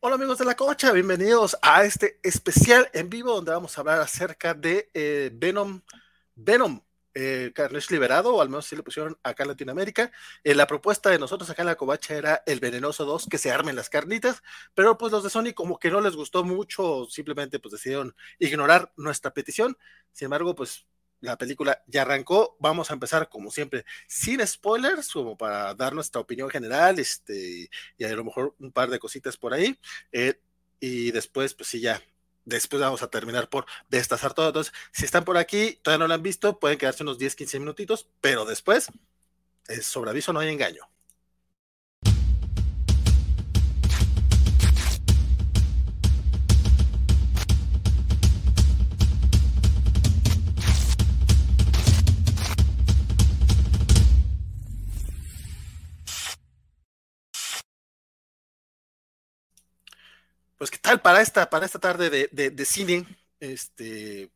Hola amigos de la cocha, bienvenidos a este especial en vivo donde vamos a hablar acerca de eh, Venom, Venom, eh, Carnage Liberado, o al menos si lo pusieron acá en Latinoamérica. Eh, la propuesta de nosotros acá en la covacha era el Venenoso 2, que se armen las carnitas, pero pues los de Sony como que no les gustó mucho, simplemente pues decidieron ignorar nuestra petición. Sin embargo, pues la película ya arrancó. Vamos a empezar, como siempre, sin spoilers, como para dar nuestra opinión general, este, y a lo mejor un par de cositas por ahí. Eh, y después, pues sí, ya. Después vamos a terminar por destazar todo. Entonces, si están por aquí, todavía no lo han visto, pueden quedarse unos 10, 15 minutitos, pero después, es sobre aviso, no hay engaño. Pues, ¿qué tal para esta, para esta tarde de, de, cine? Este,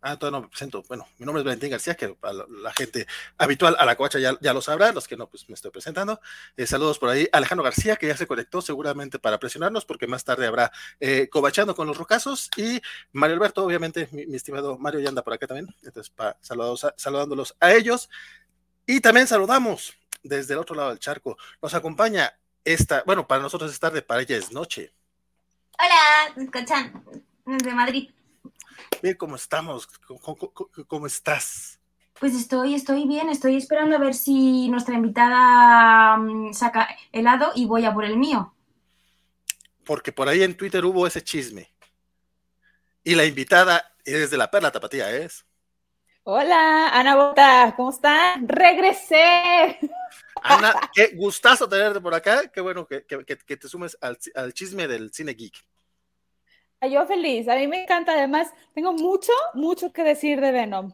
ah, todavía no me presento. Bueno, mi nombre es Valentín García, que la, gente habitual a la coacha ya, ya, lo sabrá, los que no, pues me estoy presentando. Eh, saludos por ahí. Alejandro García, que ya se conectó seguramente para presionarnos, porque más tarde habrá eh, cobachando con los rocazos. Y Mario Alberto, obviamente, mi, estimado Mario ya anda por acá también. Entonces, pa, saludos saludándolos a ellos. Y también saludamos desde el otro lado del charco. Nos acompaña esta, bueno, para nosotros es tarde, para ella es noche. Hola, escuchan de Madrid. Bien, ¿cómo estamos? ¿Cómo, estás? Pues estoy, estoy bien, estoy esperando a ver si nuestra invitada mm, saca helado y voy a por el mío. Porque por ahí en Twitter hubo ese chisme. Y la invitada es de la Perla Tapatía, ¿es? Hola, Ana Bota, ¿cómo están? ¡Regresé! Ana, qué gustazo tenerte por acá. Qué bueno que, te sumes al, chisme del cine geek. Yo feliz, a mí me encanta. Además, tengo mucho, mucho que decir de Venom.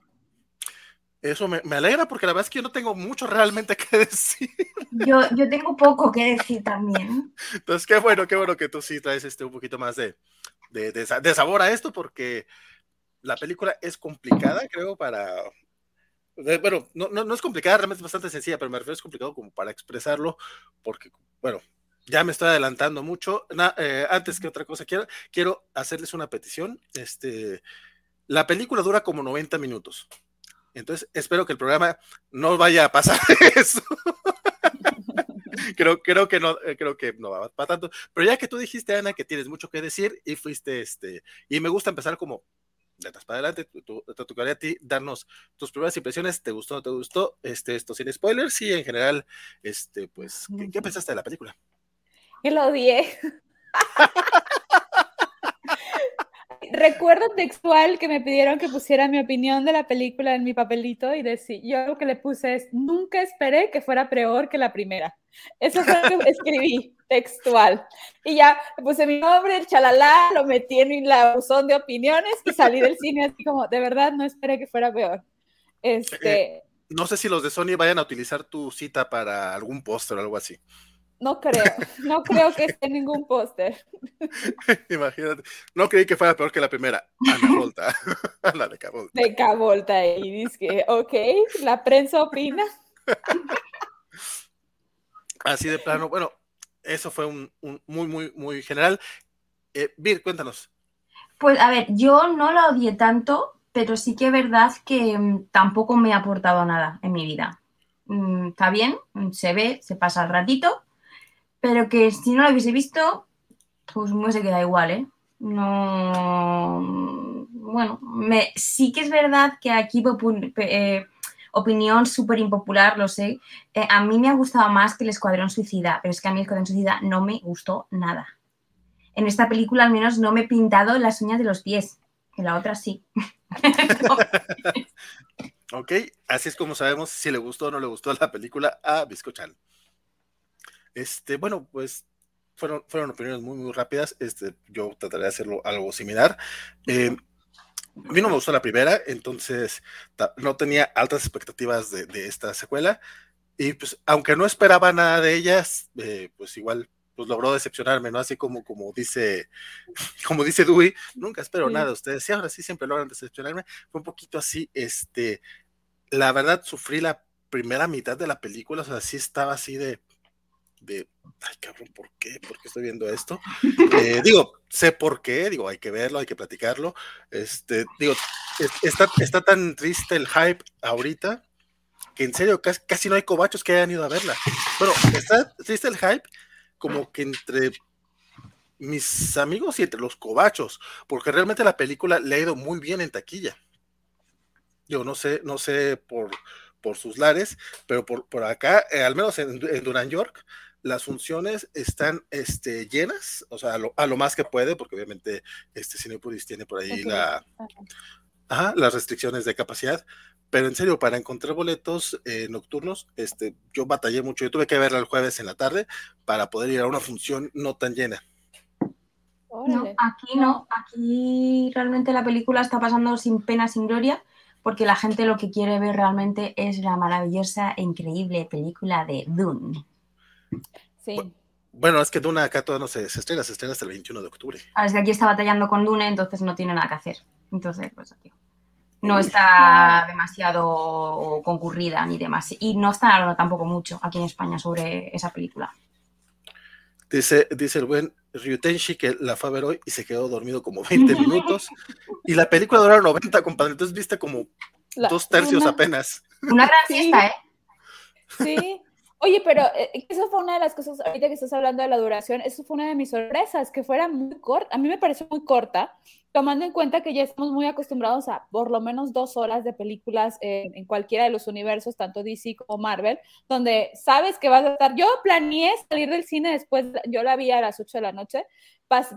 Eso me, alegra porque la verdad es que yo no tengo mucho realmente que decir. Yo, yo tengo poco que decir también. Entonces, qué bueno, qué bueno que tú sí traes este un poquito más de, de sabor a esto porque la película es complicada, creo, para, bueno, no, no, es complicada, realmente es bastante sencilla, pero me refiero es complicado como para expresarlo, porque, bueno, ya me estoy adelantando mucho. Eh, antes que otra cosa, quiero, quiero hacerles una petición. Este, la película dura como 90 minutos. Entonces, espero que el programa no vaya a pasar eso. creo, creo que no, eh, creo que no va para tanto. Pero ya que tú dijiste, Ana, que tienes mucho que decir y fuiste, este, y me gusta empezar como para adelante, te tocaría a ti darnos tus primeras impresiones, ¿te gustó o no te gustó? Este, esto sin spoilers y en general, este, pues, ¿qué, pensaste de la película? Que lo odié. Recuerdo textual que me pidieron que pusiera mi opinión de la película en mi papelito y decir, yo lo que le puse es, nunca esperé que fuera peor que la primera. Eso fue lo que escribí textual. Y ya puse mi nombre, el chalala, lo metí en la buzón de opiniones y salí del cine así como, de verdad, no esperé que fuera peor. Este... Eh, no sé si los de Sony vayan a utilizar tu cita para algún póster o algo así. No creo, no creo que esté ningún póster. Imagínate, no creí que fuera peor que la primera. Ana Volta, Ana de Cavolta. De Cavolta, y dice, ok, la prensa opina. Así de plano, bueno, eso fue un, muy, muy, muy general. Eh, Vir, cuéntanos. Pues a ver, yo no la odié tanto, pero sí que es verdad que mm, tampoco me ha aportado nada en mi vida. Mm, está bien, se ve, se pasa el ratito, pero que si no lo hubiese visto, pues me se queda igual, ¿eh? No. Bueno, me, sí que es verdad que aquí eh, opinión súper impopular, lo sé. Eh, a mí me ha gustado más que el Escuadrón Suicida, pero es que a mí el Escuadrón Suicida no me gustó nada. En esta película al menos no me he pintado las uñas de los pies, en la otra sí. ok, así es como sabemos si le gustó o no le gustó la película a Biscochan. Este, bueno, pues fueron, fueron opiniones muy, muy rápidas. Este, yo trataré de hacerlo algo similar. Eh, a mí no me gustó la primera, entonces no tenía altas expectativas de, esta secuela. Y pues, aunque no esperaba nada de ellas, eh, pues igual pues logró decepcionarme, ¿no? Así como, como dice, como dice Dewey, nunca espero nada de ustedes. Sí, ahora sí siempre logran decepcionarme. Fue un poquito así, este, la verdad sufrí la primera mitad de la película, o sea, sí estaba así de, de, ay cabrón, ¿por qué? ¿Por qué estoy viendo esto? Eh, digo, sé por qué, digo, hay que verlo, hay que platicarlo. Este, digo, está, está tan triste el hype ahorita que en serio casi, casi no hay cobachos que hayan ido a verla. Bueno, está triste el hype como que entre mis amigos y entre los cobachos, porque realmente la película le ha ido muy bien en taquilla. Yo no sé, no sé por, por sus lares, pero por, por acá, eh, al menos en, en York, las funciones están este, llenas, o sea, a lo, más que puede, porque obviamente este Cinepolis tiene por ahí la, las restricciones de capacidad, pero en serio, para encontrar boletos eh, nocturnos, este, yo batallé mucho, yo tuve que verla el jueves en la tarde para poder ir a una función no tan llena. No, aquí no, aquí realmente la película está pasando sin pena, sin gloria, porque la gente lo que quiere ver realmente es la maravillosa e increíble película de Dune. Sí. Bueno, es que Dune acá todavía no se, estrena, se estrena hasta el 21 de octubre. Ah, es que aquí está batallando con Dune, entonces no tiene nada que hacer. Entonces, pues aquí no está demasiado concurrida ni demás. Y no está hablando tampoco mucho aquí en España sobre esa película. Dice, dice el buen Ryutenshi que la fue a ver hoy y se quedó dormido como 20 minutos. y la película dura 90, compadre. Entonces viste como dos tercios apenas. Una gran fiesta, ¿eh? Sí. Oye, pero eh, eso fue una de las cosas, ahorita que estás hablando de la duración, eso fue una de mis sorpresas, que fuera muy corta. A mí me pareció muy corta, tomando en cuenta que ya estamos muy acostumbrados a por lo menos dos horas de películas en cualquiera de los universos, tanto DC como Marvel, donde sabes que vas a estar. Yo planeé salir del cine después, yo la vi a las 8 de la noche,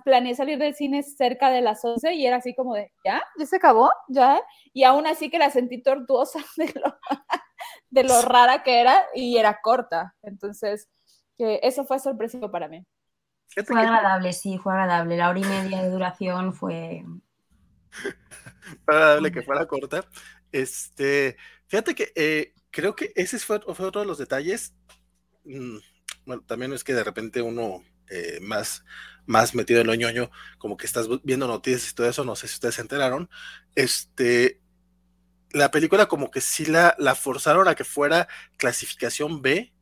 planeé salir del cine cerca de las 11 y era así como de, ¿ya? ¿Ya se acabó? ¿Ya? Y aún así que la sentí tortuosa de lo, de lo rara que era y era corta. Entonces, que eso fue sorpresivo para mí. Fue agradable, sí, fue agradable. La hora y media de duración fue. fue agradable que fuera corta. Este, fíjate que eh, creo que ese fue, otro de los detalles. Mm, bueno, también es que de repente uno eh, más, más metido en lo ñoño, como que estás viendo noticias y todo eso, no sé si ustedes se enteraron. Este, la película como que sí la, forzaron a que fuera clasificación B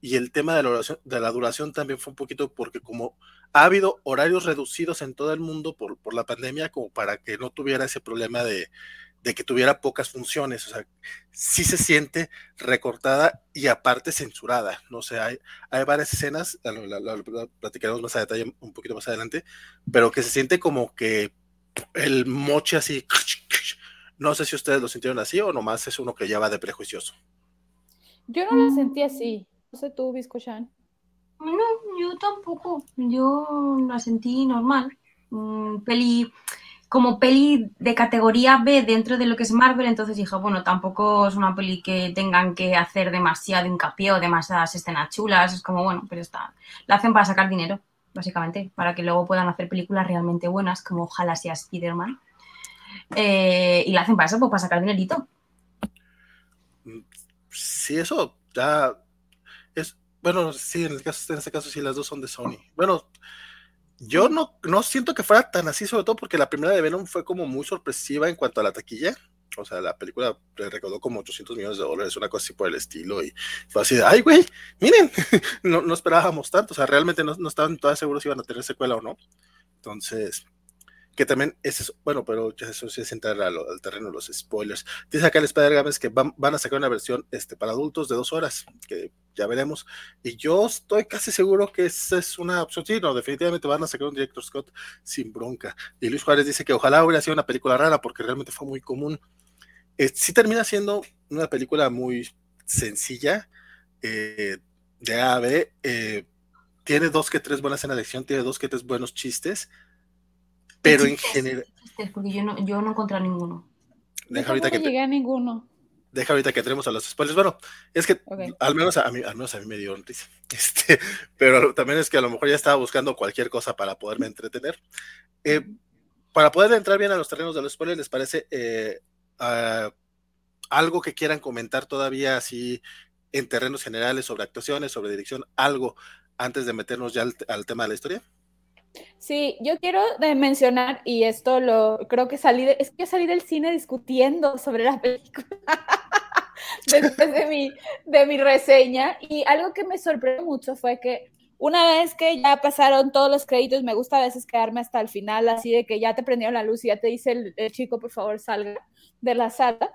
y el tema de la, duración, de la duración también fue un poquito porque como ha habido horarios reducidos en todo el mundo por, por la pandemia, como para que no tuviera ese problema de, de, que tuviera pocas funciones, o sea, sí se siente recortada y aparte censurada, no sé, hay, hay varias escenas, la, platicaremos más a detalle un poquito más adelante, pero que se siente como que el moche así, no sé si ustedes lo sintieron así o nomás es uno que ya va de prejuicioso. Yo no lo sentí así. No sé tú, Biscochan. No, yo tampoco. Yo la sentí normal. Mm, peli, como peli de categoría B dentro de lo que es Marvel, entonces dije, bueno, tampoco es una peli que tengan que hacer demasiado hincapié o demasiadas escenas chulas. Es como, bueno, pero está. La hacen para sacar dinero, básicamente, para que luego puedan hacer películas realmente buenas, como ojalá sea Spider-Man. Eh, y la hacen para eso, pues para sacar dinerito. Sí, eso ya bueno, sí, en, el caso, en este caso sí, las dos son de Sony. Bueno, yo no, no siento que fuera tan así, sobre todo porque la primera de Venom fue como muy sorpresiva en cuanto a la taquilla. O sea, la película recaudó como 800 millones de dólares, una cosa así por el estilo. Y fue así de, ay, güey, miren, no, no esperábamos tanto. O sea, realmente no, no estaban todas seguros si iban a tener secuela o no. Entonces, que también es bueno, pero eso sí es entrar al, terreno de los spoilers. Dice acá el Spider Games que van, a sacar una versión este, para adultos de dos horas, que ya veremos. Y yo estoy casi seguro que esa es una opción. Sí, no, definitivamente van a sacar un Director Scott sin bronca. Y Luis Juárez dice que ojalá hubiera sido una película rara, porque realmente fue muy común. Eh, sí termina siendo una película muy sencilla, eh, de A a B. Eh, tiene dos que tres buenas en la tiene dos que tres buenos chistes pero en general. Porque yo no, yo no encontré ninguno. Deja ahorita que llegué a ninguno. Deja ahorita que tenemos a los spoilers. Bueno, es que al menos a mí, al menos a mí me dio risa. Este, pero también es que a lo mejor ya estaba buscando cualquier cosa para poderme entretener. Eh, para poder entrar bien a los terrenos de los spoilers, ¿les parece eh, algo que quieran comentar todavía así en terrenos generales sobre actuaciones, sobre dirección, algo antes de meternos ya al tema de la historia? Sí, yo quiero mencionar, y esto lo creo que salí, es que salí del cine discutiendo sobre la película. después de mi, de mi reseña. Y algo que me sorprendió mucho fue que una vez que ya pasaron todos los créditos, me gusta a veces quedarme hasta el final, así de que ya te prendieron la luz y ya te dice el, chico, por favor, salga de la sala.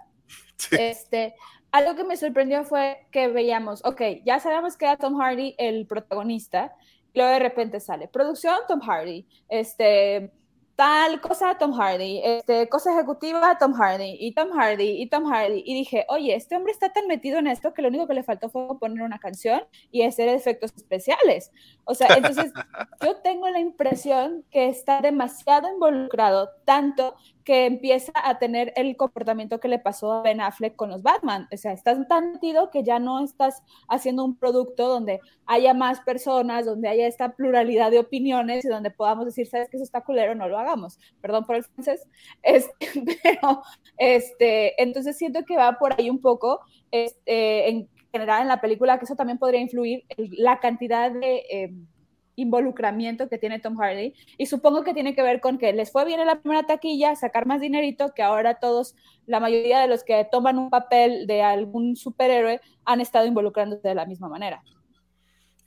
Este, algo que me sorprendió fue que veíamos, ok, ya sabemos que era Tom Hardy el protagonista, luego de repente sale, producción Tom Hardy, este, tal cosa Tom Hardy, este, cosa ejecutiva Tom Hardy, y Tom Hardy, y Tom Hardy, y dije, oye, este hombre está tan metido en esto que lo único que le faltó fue poner una canción y hacer efectos especiales. O sea, entonces yo tengo la impresión que está demasiado involucrado, tanto que empieza a tener el comportamiento que le pasó a Ben Affleck con los Batman. O sea, estás tan metido que ya no estás haciendo un producto donde haya más personas, donde haya esta pluralidad de opiniones y donde podamos decir, sabes que eso está culero, no lo hagamos. Perdón por el francés. Este, pero, este, entonces siento que va por ahí un poco, este, en general en la película, que eso también podría influir la cantidad de... Em, involucramiento que tiene Tom Hardy y supongo que tiene que ver con que les fue bien en la primera taquilla, sacar más dinerito, que ahora todos, la mayoría de los que toman un papel de algún superhéroe han estado involucrándose de la misma manera.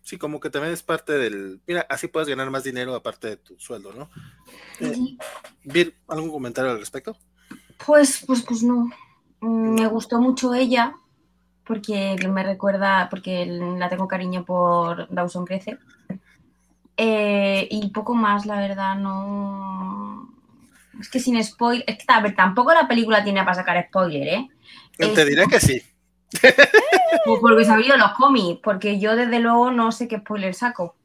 Sí, como que también es parte del, mira, así puedes ganar más dinero aparte de tu sueldo, ¿no? Eh, ¿algún comentario al respecto? Pues, pues, pues no. Mm, me gustó mucho ella porque me recuerda, porque la tengo cariño por Dawson Crece eh, y poco más, la verdad, no. Es que sin spoiler. Es que, a ver, tampoco la película tiene para sacar spoiler, ¿eh? Te diré que sí. Pues porque se abrido los cómics, porque yo desde luego no sé qué spoiler saco.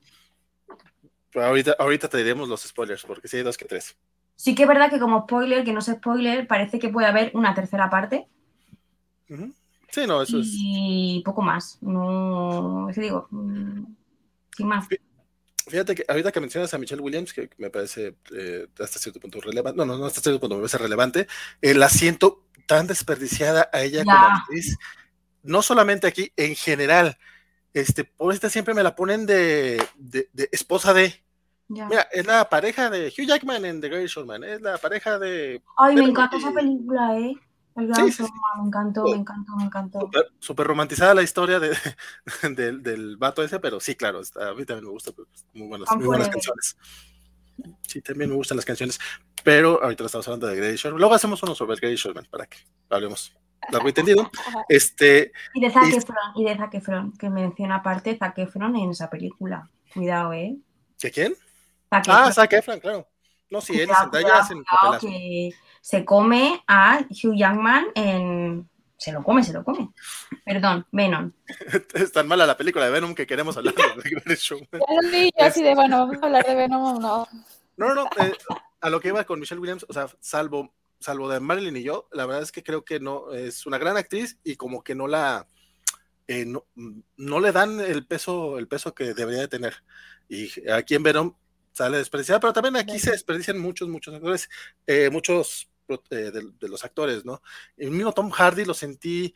Pues ahorita, ahorita te diremos los spoilers, porque sí hay dos que tres. Sí que es verdad que como spoiler, que no sé spoiler, parece que puede haber una tercera parte. Sí, no, eso es. Y poco más. No, es que digo, mm, sin más. Fíjate que ahorita que mencionas a Michelle Williams, que me parece eh, hasta cierto punto relevante, no, no, no hasta cierto punto me parece relevante, la siento tan desperdiciada a ella como actriz, no solamente aquí, en general, este, por esta siempre me la ponen de, de, esposa de, Mira, es la pareja de Hugh Jackman en The Great Showman, es la pareja de... Ay, me encanta esa película, ¿eh? El me encantó, me encantó, me encantó. Súper romantizada la historia de, del vato ese, pero sí, claro, a mí también me gusta, pues, muy buenas, muy buenas canciones. Sí, también me gustan las canciones, pero ahorita estamos hablando de Grady Sherman. Luego hacemos uno sobre Grady Sherman para que hablemos largo entendido. Este, y de Zac Efron, y de Zac Efron, que menciona aparte Zac Efron en esa película. Cuidado, ¿eh? ¿De quién? ah, Zac Efron, claro. No, sí, él y Zendaya hacen papelazo. Que se come a Hugh Jackman en... Se lo come, se lo come. Perdón, Venom. es tan mala la película de Venom que queremos hablar de Show. Ya así de, bueno, vamos a hablar de Venom no. No, no, eh, a lo que iba con Michelle Williams, o sea, salvo, salvo de Marilyn y yo, la verdad es que creo que no, es una gran actriz y como que no la, eh, no, no, le dan el peso, el peso que debería de tener. Y aquí en Venom sale desperdiciada, pero también aquí se desperdician muchos, muchos actores, eh, muchos eh, de, los actores, ¿no? El mismo Tom Hardy lo sentí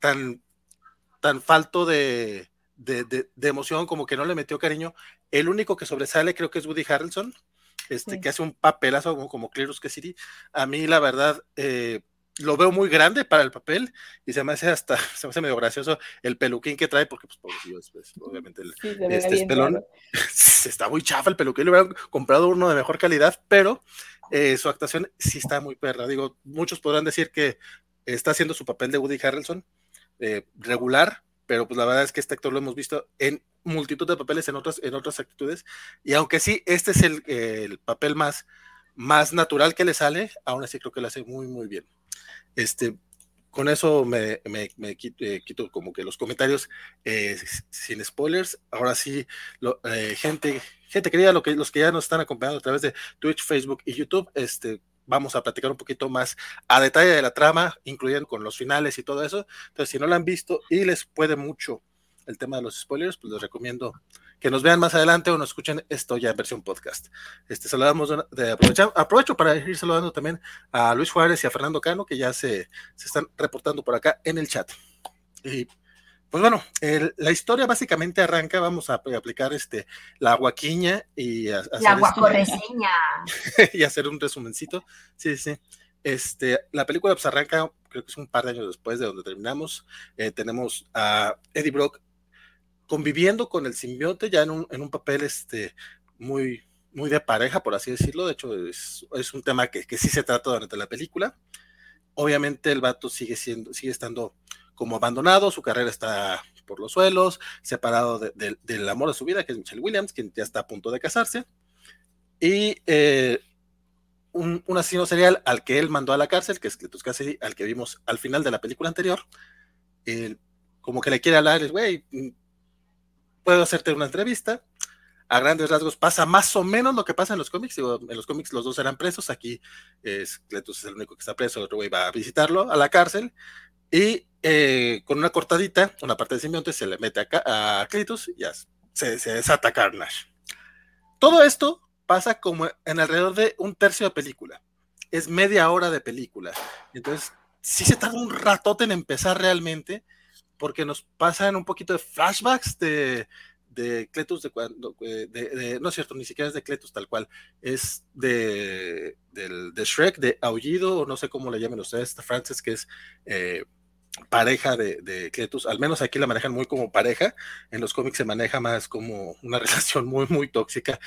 tan, tan falto de, de, emoción, como que no le metió cariño. El único que sobresale creo que es Woody Harrelson, este, que hace un papelazo como, como Clearus que City. A mí, la verdad, eh, lo veo muy grande para el papel y se me hace hasta, se me hace medio gracioso el peluquín que trae, porque pues pues, obviamente el, este pelón, está muy chafa el peluquín, le hubieran comprado uno de mejor calidad, pero eh, su actuación sí está muy perra. Digo, muchos podrán decir que está haciendo su papel de Woody Harrelson eh, regular, pero pues la verdad es que este actor lo hemos visto en multitud de papeles en otras, en otras actitudes, y aunque sí, este es el, el papel más, más natural que le sale, aún así creo que lo hace muy, muy bien. Este, con eso me, me, eh, quito, como que los comentarios eh, sin spoilers. Ahora sí, eh, gente, gente querida, lo que, los que ya nos están acompañando a través de Twitch, Facebook y YouTube, este, vamos a platicar un poquito más a detalle de la trama, incluyendo con los finales y todo eso. Entonces, si no la han visto y les puede mucho el tema de los spoilers, pues les recomiendo que nos vean más adelante o nos escuchen esto ya en versión podcast. Este, saludamos de, aprovecho para ir saludando también a Luis Juárez y a Fernando Cano, que ya se, se están reportando por acá en el chat. Y pues bueno, la historia básicamente arranca, vamos a aplicar este, la guaquiña y hacer la guacorreseña. y hacer un resumencito. Sí, sí. Este, la película pues, arranca, creo que es un par de años después de donde terminamos. Eh, tenemos a Eddie Brock conviviendo con el simbionte ya en un, en un papel este, muy, muy de pareja, por así decirlo. De hecho, es, es un tema que, que, sí se trata durante la película. Obviamente el vato sigue siendo, sigue estando como abandonado, su carrera está por los suelos, separado de, de, del amor de su vida, que es Michelle Williams, quien ya está a punto de casarse. Y eh, un, un, asesino serial al que él mandó a la cárcel, que es Cletus Cassidy, al que vimos al final de la película anterior, como que le quiere hablar, güey, puedo hacerte una entrevista. A grandes rasgos pasa más o menos lo que pasa en los cómics. En los cómics los dos eran presos. Aquí es, Cletus es el único que está preso. El otro güey va a visitarlo a la cárcel. Y eh, con una cortadita, una parte de simbionte se le mete a, a Cletus y ya se, se desata Carnage. Todo esto pasa como en alrededor de un tercio de película. Es media hora de película. Entonces, sí se tarda un ratote en empezar realmente, porque nos pasan un poquito de flashbacks de, de Cletus de cuando, de, no es cierto, ni siquiera es de Cletus tal cual, es de, Shrek, de Aullido, o no sé cómo le llamen ustedes, Francis, que es eh, pareja de, de Cletus, al menos aquí la manejan muy como pareja, en los cómics se maneja más como una relación muy, muy tóxica,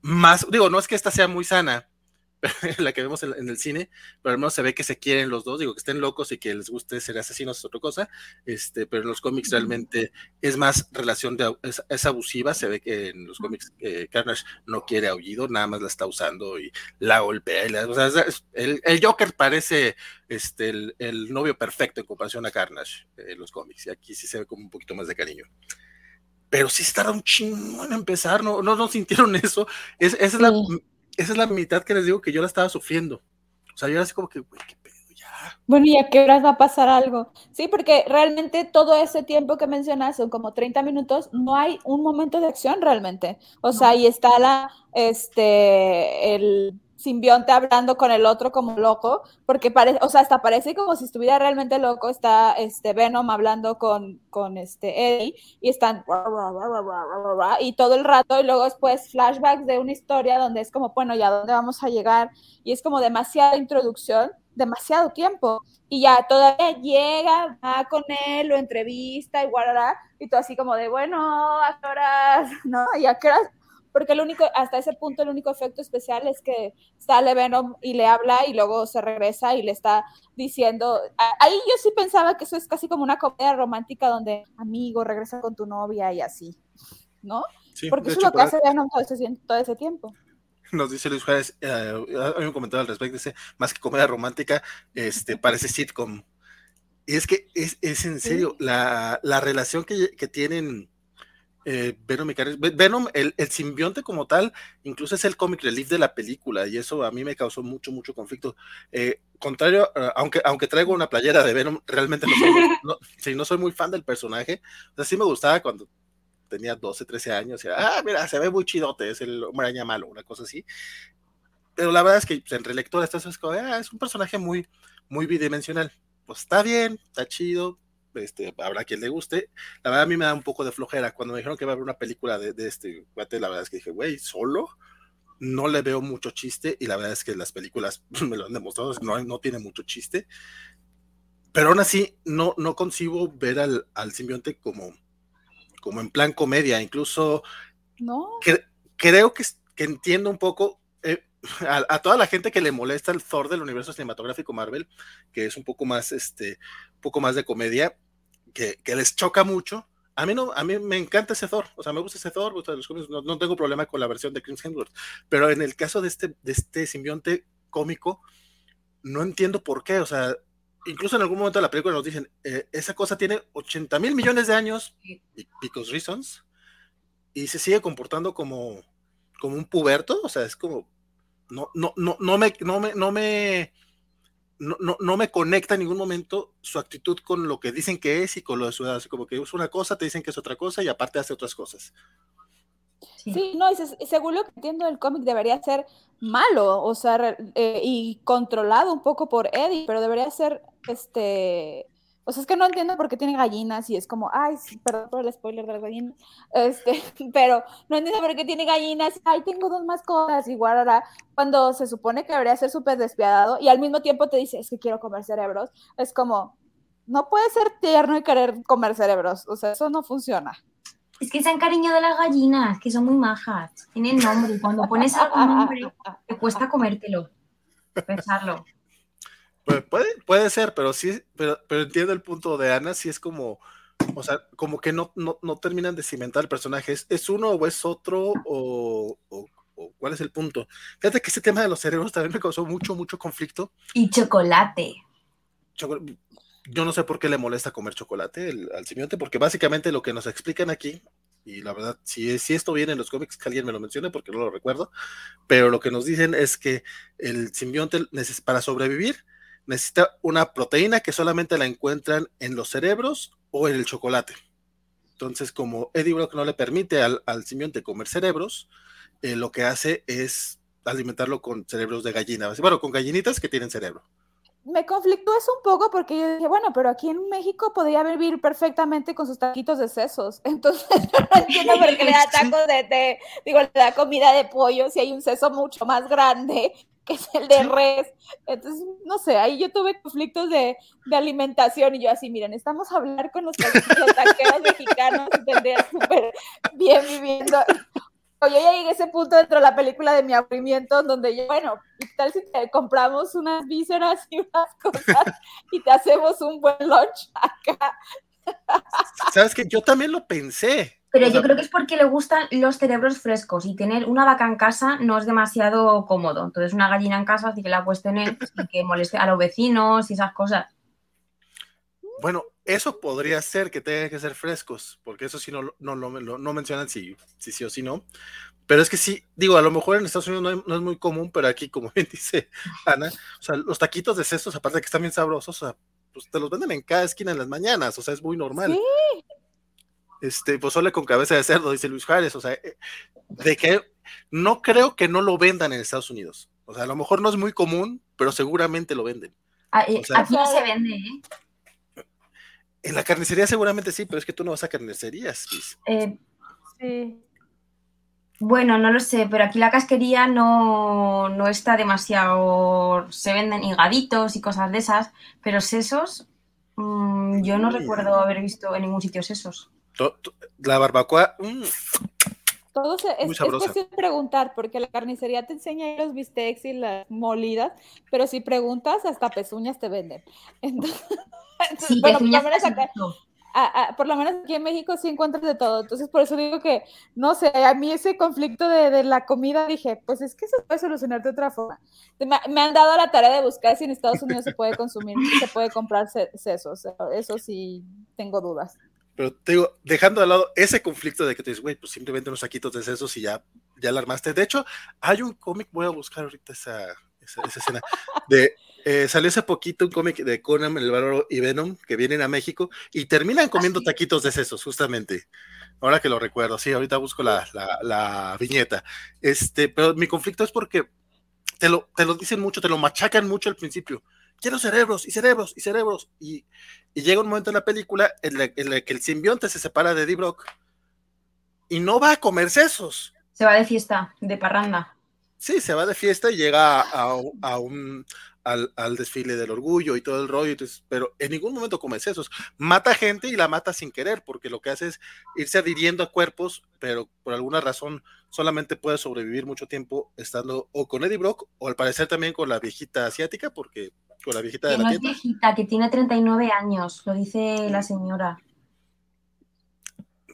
más, digo, no es que esta sea muy sana, la que vemos en, en, el cine, pero al menos se ve que se quieren los dos, digo, que estén locos y que les guste ser asesinos es otra cosa, este, pero en los cómics realmente es más relación de, es, es abusiva, se ve que en los cómics eh, Carnage no quiere aullido, nada más la está usando y la golpea, y la, o sea, el, el, Joker parece este, el, el, novio perfecto en comparación a Carnage en los cómics, y aquí sí se ve como un poquito más de cariño pero sí estará un chingón en empezar, no, no, no sintieron eso. Es, esa, es sí. la, esa es la mitad que les digo que yo la estaba sufriendo. O sea, yo era así como que, güey, qué pedo, ya. Bueno, ¿y a qué horas va a pasar algo? Sí, porque realmente todo ese tiempo que mencionas, son como 30 minutos, no hay un momento de acción realmente. O sea, ahí está la, este, el simbionte hablando con el otro como loco, porque parece, o sea, hasta parece como si estuviera realmente loco, está este Venom hablando con, con este Eddie y están y todo el rato y luego después flashbacks de una historia donde es como, bueno, ¿ya dónde vamos a llegar? Y es como demasiada introducción, demasiado tiempo y ya todavía llega, va con él, lo entrevista y guardará y todo así como de, bueno, a qué horas, ¿no? Y a qué horas porque el único, hasta ese punto el único efecto especial es que sale Venom y le habla y luego se regresa y le está diciendo, ahí yo sí pensaba que eso es casi como una comedia romántica donde amigo regresa con tu novia y así, ¿no? Sí, porque eso es lo que hace Venom todo ese, todo ese tiempo nos dice Luis Juárez, eh, hay un comentario al respecto, dice, más que comedia romántica, este, parece sitcom. Y es que es, es en serio, sí. la, la, relación que, que tienen eh, Venom el, simbionte como tal, incluso es el comic relief de la película, y eso a mí me causó mucho, mucho conflicto. Eh, contrario, uh, aunque, aunque traigo una playera de Venom, realmente no soy, no, soy muy fan del personaje. O sea, sí me gustaba cuando tenía 12, 13 años, y era, ah, mira, se ve muy chidote, es el hombre araña malo, una cosa así. Pero la verdad es que pues, en relectura estás es como, ah, es un personaje muy, muy bidimensional. Pues está bien, está chido, este, habrá quien le guste. La verdad a mí me da un poco de flojera. Cuando me dijeron que iba a haber una película de, de este guate, la verdad es que dije, güey, solo no le veo mucho chiste y la verdad es que las películas me lo han demostrado, no, no tiene mucho chiste. Pero aún así, no, no concibo ver al, al simbionte como, como en plan comedia. Incluso no. creo que, que entiendo un poco eh, a, a, toda la gente que le molesta el Thor del universo cinematográfico Marvel, que es un poco más, este, un poco más de comedia, que, que, les choca mucho. A mí no, a mí me encanta ese Thor, o sea, me gusta ese Thor, gusta los cómics, no, no, tengo problema con la versión de Chris Hemsworth, pero en el caso de este, de este simbionte cómico, no entiendo por qué, o sea, incluso en algún momento de la película nos dicen, eh, esa cosa tiene 80 mil millones de años, because reasons, y se sigue comportando como, como un puberto, o sea, es como, no, no, no, no me, no me, no me, no, no, no, me conecta en ningún momento su actitud con lo que dicen que es y con lo de su edad. Así como que es una cosa, te dicen que es otra cosa y aparte hace otras cosas. Sí, sí no, y según lo que entiendo el cómic debería ser malo, o sea, eh, y controlado un poco por Eddie, pero debería ser este O sea, es que no entiendo por qué tiene gallinas y es como, ay, perdón por el spoiler de las gallinas, este, pero no entiendo por qué tiene gallinas, ay, tengo dos mascotas, igual ahora cuando se supone que debería ser súper despiadado y al mismo tiempo te dice, es que quiero comer cerebros, es como, no puede ser tierno y querer comer cerebros, o sea, eso no funciona. Es que se han cariñado las gallinas, que son muy majas, tienen nombre, y cuando pones algún nombre, te cuesta comértelo, pensarlo. Pues puede, puede ser, pero sí, pero, pero entiendo el punto de Ana, si es como, o sea, como que no, no, no terminan de cimentar el personaje. ¿Es, uno o es otro? O, cuál es el punto? Fíjate que ese tema de los cerebros también me causó mucho, mucho conflicto. Y chocolate. Yo no sé por qué le molesta comer chocolate al simbionte, porque básicamente lo que nos explican aquí, y la verdad, si, si esto viene en los cómics, que alguien me lo mencione, porque no lo recuerdo, pero lo que nos dicen es que el simbionte para sobrevivir necesita una proteína que solamente la encuentran en los cerebros o en el chocolate. Entonces, como Eddie Brock no le permite al, al simbionte comer cerebros, eh, lo que hace es alimentarlo con cerebros de gallina, bueno, con gallinitas que tienen cerebro. Me conflictó eso un poco porque yo dije, bueno, pero aquí en México podría vivir perfectamente con sus taquitos de sesos. Entonces, no entiendo por qué le da tacos de, de, digo, le da comida de pollo si hay un seso mucho más grande que es el de res. Entonces, no sé, ahí yo tuve conflictos de, de alimentación y yo así, miren, estamos a hablar con los, taqueros mexicanos tendría súper bien viviendo. Yo ya llegué a ese punto dentro de la película de mi aburrimiento, donde yo, bueno, ¿y tal si te compramos unas vísceras y unas cosas y te hacemos un buen lunch acá? Sabes que yo también lo pensé, pero yo creo que es porque le gustan los cerebros frescos y tener una vaca en casa no es demasiado cómodo. Entonces, una gallina en casa sí que la puedes tener y que moleste a los vecinos y esas cosas. Bueno, eso podría ser que tengan que ser frescos, porque eso sí no, no, no, mencionan si, si sí o si no. Pero es que sí, digo, a lo mejor en Estados Unidos no, es muy común, pero aquí, como bien dice Ana, o sea, los taquitos de sesos, aparte de que están bien sabrosos, o sea, pues te los venden en cada esquina en las mañanas, o sea, es muy normal. Sí, este, pozole con cabeza de cerdo, dice Luis Juárez, o sea, eh, de que no creo que no lo vendan en Estados Unidos. O sea, a lo mejor no es muy común, pero seguramente lo venden. Ah, eh, aquí no se vende, ¿eh? En la carnicería seguramente sí, pero es que tú no vas a carnicerías. Eh, sí. Bueno, no lo sé, pero aquí la casquería no, no está demasiado. Se venden higaditos y cosas de esas, pero sesos, mm, yo no recuerdo haber visto en ningún sitio sesos la barbacoa. Mm, todo es, es, cuestión de preguntar, porque la carnicería te enseña los bistecs y las molidas, pero si preguntas, hasta pezuñas te venden. Entonces, bueno, por lo, menos acá, por lo menos aquí en México sí encuentras de todo. Entonces, por eso digo que, no sé, a mí ese conflicto de, de la comida dije, pues es que eso puede solucionar de otra forma. Me, me, han dado la tarea de buscar si en Estados Unidos se puede consumir, si se puede comprar sesos. Eso sí tengo dudas. Pero te digo, dejando de lado ese conflicto de que te dices, güey, pues simplemente unos saquitos de sesos y ya, ya la armaste. De hecho, hay un cómic, voy a buscar ahorita esa, esa, escena, de, eh, salió hace poquito un cómic de Conan, el Bárbaro y Venom, que vienen a México y terminan comiendo ah, taquitos de sesos, justamente. Ahora que lo recuerdo, sí, ahorita busco la, la, la viñeta. Este, pero mi conflicto es porque te lo, te lo dicen mucho, te lo machacan mucho al principio quiero cerebros y cerebros y cerebros. Y, llega un momento en la película en el que el simbionte se separa de Eddie Brock y no va a comer sesos. Se va de fiesta, de parranda. Sí, se va de fiesta y llega a, un, al, desfile del orgullo y todo el rollo, pero en ningún momento come sesos. Mata gente y la mata sin querer, porque lo que hace es irse adhiriendo a cuerpos, pero por alguna razón solamente puede sobrevivir mucho tiempo estando o con Eddie Brock o al parecer también con la viejita asiática, porque con la viejita de la no tienda. Es viejita, que tiene 39 años, lo dice la señora.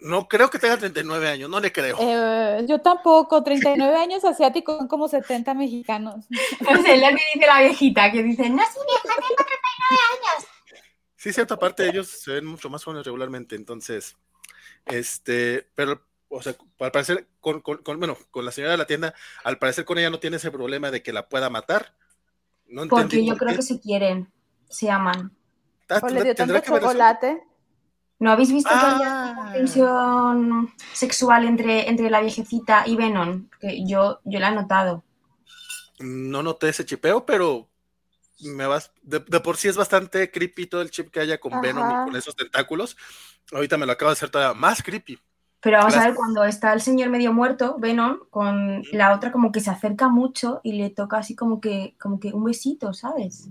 No creo que tenga 39 años, no le creo. Eh, yo tampoco, 39 años asiáticos son como 70 mexicanos. es lo que dice la viejita, que dice, no, sí, vieja, tengo 39 años. Sí, cierta parte de ellos se ven mucho más jóvenes regularmente, entonces, este, pero, o sea, al parecer, con, con, bueno, con la señora de la tienda, al parecer con ella no tiene ese problema de que la pueda matar, porque yo creo que se quieren, se aman. Ah, o le dio tanto chocolate. ¿No habéis visto que hay una ah. tensión sexual entre, entre la viejecita y Venom? Que yo, yo la he notado. No noté ese chipeo, pero me vas, de, por sí es bastante creepy todo el chip que haya con Venom y con esos tentáculos. Ahorita me lo acabo de hacer todavía más creepy. Pero vamos a ver, cuando está el señor medio muerto, Venom, con la otra como que se acerca mucho y le toca así como que, como que un besito, ¿sabes?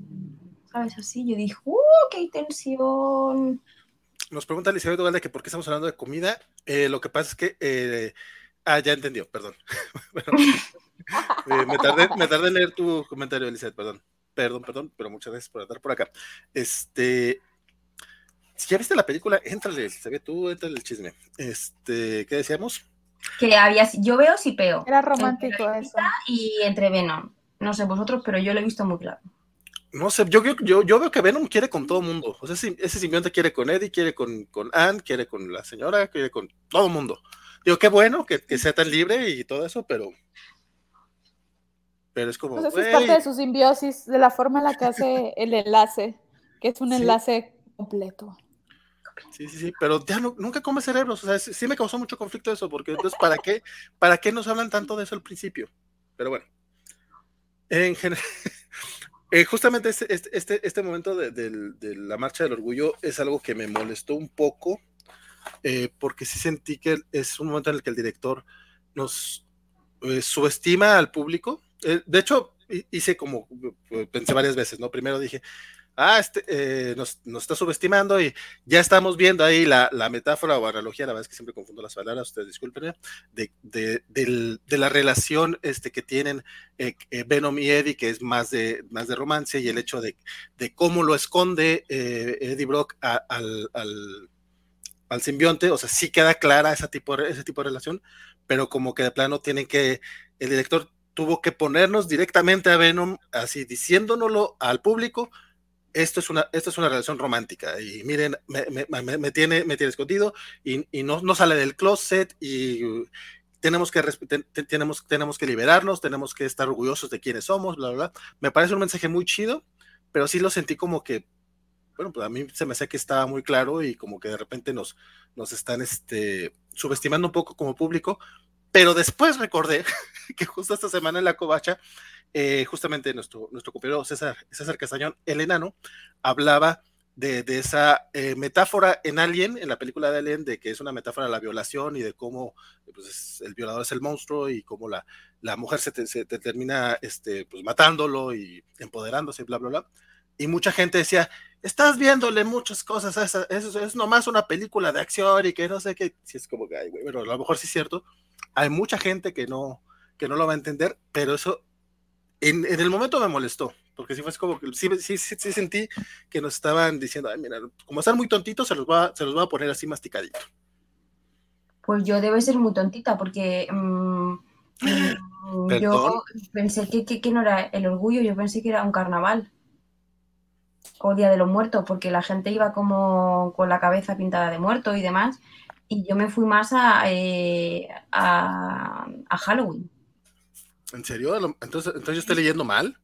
¿Sabes? Así, yo dije, ¡uh, qué tensión! Nos pregunta Elizabeth Ugalde que por qué estamos hablando de comida. Eh, lo que pasa es que... Eh, ah, ya entendió, perdón. Eh, me, tardé, me tardé en leer tu comentario, Elizabeth, perdón. Perdón, perdón, pero muchas gracias por estar por acá. Este, si ya viste la película, éntrale, se ve tú, éntrale el chisme. Este, ¿qué decíamos? Que había, yo veo si peo. Era romántico eso. Y entre Venom. No sé vosotros, pero yo lo he visto muy claro. No sé, yo, yo, yo veo que Venom quiere con todo el mundo. O sea, ese simbionte quiere con Eddie, quiere con, con Anne, quiere con la señora, quiere con todo el mundo. Digo, qué bueno que, que sea tan libre y todo eso, pero pero es como. Pues eso es parte de su simbiosis, de la forma en la que hace el enlace, que es un enlace completo. Sí, sí, sí, pero ya nunca come cerebros, o sea, sí, me causó mucho conflicto eso, porque entonces, ¿para qué, ¿para qué nos hablan tanto de eso al principio? Pero bueno, en general, eh, justamente este, este, este, momento de, la marcha del orgullo es algo que me molestó un poco, eh, porque sí sentí que es un momento en el que el director nos eh, subestima al público. de hecho, hice como, pensé varias veces, ¿no? Primero dije, ah, este, eh, nos, está subestimando y ya estamos viendo ahí la, metáfora o analogía, la verdad es que siempre confundo las palabras, ustedes disculpen, de, de, la relación este, que tienen eh, eh, Venom y Eddie, que es más de, más de romance, y el hecho de, cómo lo esconde Eddie Brock al, al, simbionte, o sea, sí queda clara ese tipo, ese tipo de relación, pero como que de plano tienen que, el director tuvo que ponernos directamente a Venom, así diciéndonoslo al público, esto es una, esto es una relación romántica y miren, me, tiene, me tiene escondido y, no, no, sale del closet y tenemos que, tenemos, tenemos que liberarnos, tenemos que estar orgullosos de quiénes somos, bla, bla. Me parece un mensaje muy chido, pero sí lo sentí como que, bueno, pues a mí se me hace que estaba muy claro y como que de repente nos, nos están este, subestimando un poco como público, pero después recordé que justo esta semana en la covacha eh, justamente nuestro, nuestro compañero César, César Castañón, el enano, hablaba de, esa eh, metáfora en Alien, en la película de Alien, de que es una metáfora de la violación y de cómo pues, el violador es el monstruo y cómo la, la mujer se, se termina este, pues, matándolo y empoderándose, bla, bla, bla. Y mucha gente decía, estás viéndole muchas cosas a esa, eso es nomás una película de acción y que no sé qué, si es como ay, bueno, a lo mejor sí es cierto, hay mucha gente que no, que no lo va a entender, pero eso en, el momento me molestó, porque sí fue como que sí, sí, sí, sentí que nos estaban diciendo, ay, mira, como están muy tontitos, se los va, se los va a poner así masticadito. Pues yo debe ser muy tontita, porque mm, mm, yo pensé que, que, no era el orgullo, yo pensé que era un carnaval o Día de los Muertos, porque la gente iba como con la cabeza pintada de muerto y demás, y yo me fui más a, eh, a, a Halloween. ¿En serio? Entonces, entonces yo estoy leyendo mal.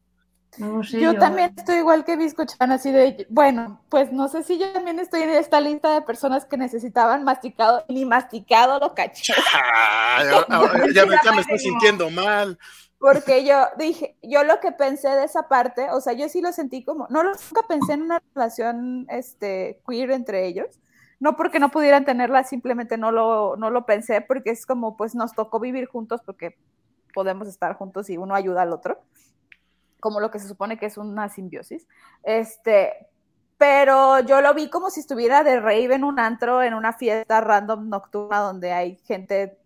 No sé, yo, también estoy igual que Biscochan, así de, bueno, pues no sé si yo también estoy en esta lista de personas que necesitaban masticado, ni masticado lo caché. ya, me, estoy sintiendo mal. Porque yo dije, yo lo que pensé de esa parte, o sea, yo sí lo sentí como, no nunca pensé en una relación este, queer entre ellos, no porque no pudieran tenerla, simplemente no lo, no lo pensé, porque es como, pues nos tocó vivir juntos porque podemos estar juntos y uno ayuda al otro, como lo que se supone que es una simbiosis. Este, pero yo lo vi como si estuviera de rave en un antro, en una fiesta random nocturna donde hay gente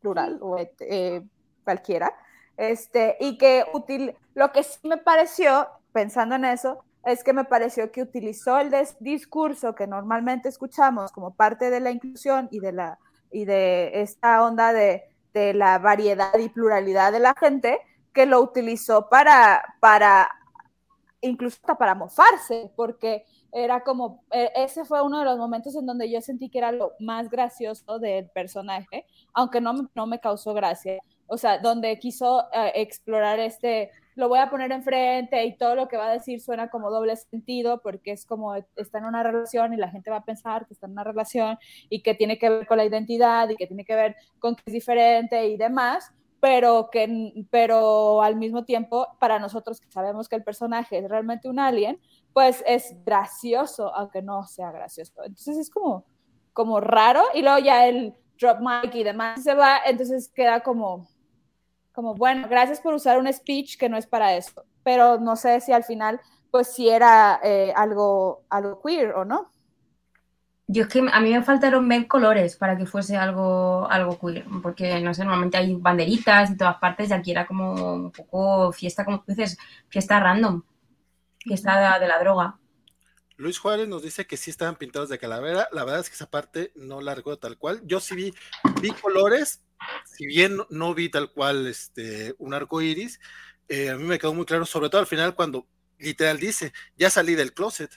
plural o eh, cualquiera. Este, y que útil, lo que sí me pareció, pensando en eso, es que me pareció que utilizó el discurso que normalmente escuchamos como parte de la inclusión y de la y de esta onda de de la variedad y pluralidad de la gente, que lo utilizó para, para incluso hasta para mofarse, porque era como, e, ese fue uno de los momentos en donde yo sentí que era lo más gracioso del personaje, aunque no, no me causó gracia, o sea, donde quiso eh, explorar este, lo voy a poner enfrente y todo lo que va a decir suena como doble sentido porque es como está en una relación y la gente va a pensar que está en una relación y que tiene que ver con la identidad y que tiene que ver con que es diferente y demás, pero, que, pero al mismo tiempo, para nosotros que sabemos que el personaje es realmente un alien, pues es gracioso, aunque no sea gracioso. Entonces es como, como raro, y luego ya el drop mic y demás se va, entonces queda como, como, bueno, gracias por usar un speech que no es para eso, pero no sé si al final, pues si era eh, algo, algo queer o no. Yo es que a mí me faltaron ver colores para que fuese algo, algo queer, porque no sé, normalmente hay banderitas en todas partes y aquí era como un poco fiesta, como tú dices, fiesta random, fiesta de, la droga. Luis Juárez nos dice que sí estaban pintados de calavera. La verdad es que esa parte no la recuerdo tal cual. Yo sí vi, vi colores, si bien no vi tal cual este, un arco iris, eh, a mí me quedó muy claro, sobre todo al final, cuando literal dice, ya salí del closet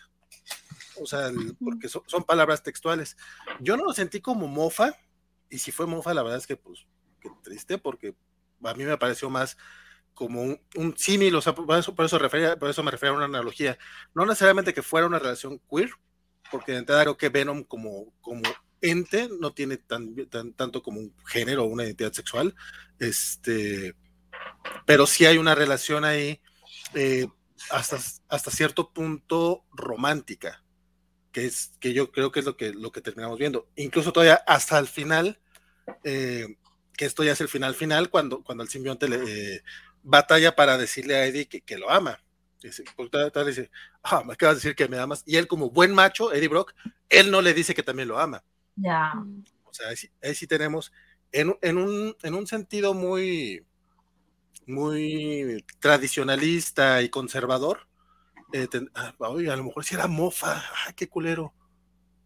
o sea, porque son, palabras textuales. Yo no lo sentí como mofa, y si fue mofa, la verdad es que, pues, qué triste, porque a mí me pareció más como un, símil, o sea, por eso, por eso, refería, por eso me refería a una analogía. No necesariamente que fuera una relación queer, porque de entrada creo que Venom como, como ente no tiene tan, tanto como un género o una identidad sexual, este, pero sí hay una relación ahí eh, hasta, hasta cierto punto romántica que es que yo creo que es lo que, lo que terminamos viendo. Incluso todavía hasta el final, eh, que esto ya es el final final, cuando, cuando el simbionte le eh, batalla para decirle a Eddie que, lo ama. Dice, dice, ah, me acabas de decir que me amas. Y él, como buen macho, Eddie Brock, él no le dice que también lo ama. Ya. O sea, ahí sí, tenemos, en, en, un, en un sentido muy, muy tradicionalista y conservador, eh, ah, a lo mejor si era mofa, qué culero.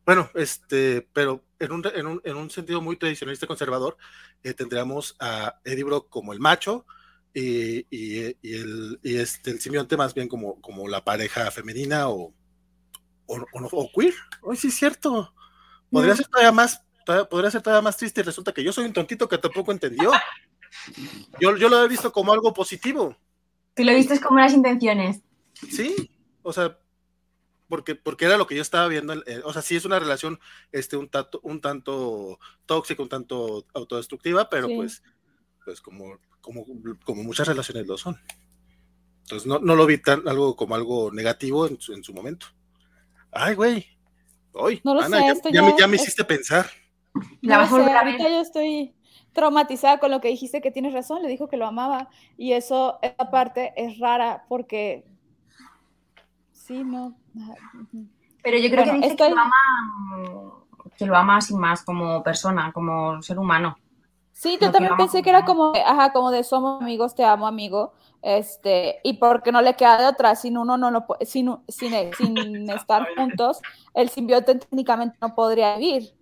Bueno, este, pero en un, en un, en un sentido muy tradicionalista conservador, eh, tendríamos a Eddie Brock como el macho y, y, y el, y este, el simbionte más bien como, como la pareja femenina o, o, o, queer. Hoy sí es cierto. Podría ser todavía más, podría ser todavía más triste y resulta que yo soy un tontito que tampoco entendió. Yo, yo lo he visto como algo positivo. Tú lo viste como las intenciones. Sí, o sea, porque, porque era lo que yo estaba viendo, o sea, sí es una relación este, un, tanto, un tanto tóxica, un tanto autodestructiva, pero pues, pues como, como, como muchas relaciones lo son. Entonces no, no lo vi tan algo como algo negativo en su, en su momento. Ay, güey. Hoy, no Ana, ya, me, ya, me, hiciste pensar. La no ahorita yo estoy traumatizada con lo que dijiste que tienes razón, le dijo que lo amaba y eso, esa parte es rara porque Sí, no. Pero yo creo que dice que, lo ama, que lo ama sin más, como persona, como ser humano. Sí, yo también pensé que era como, ajá, como de somos amigos, te amo, amigo. Este, y porque no le queda de otra, sin uno no lo sin, sin, sin estar juntos, el simbionte técnicamente no podría vivir.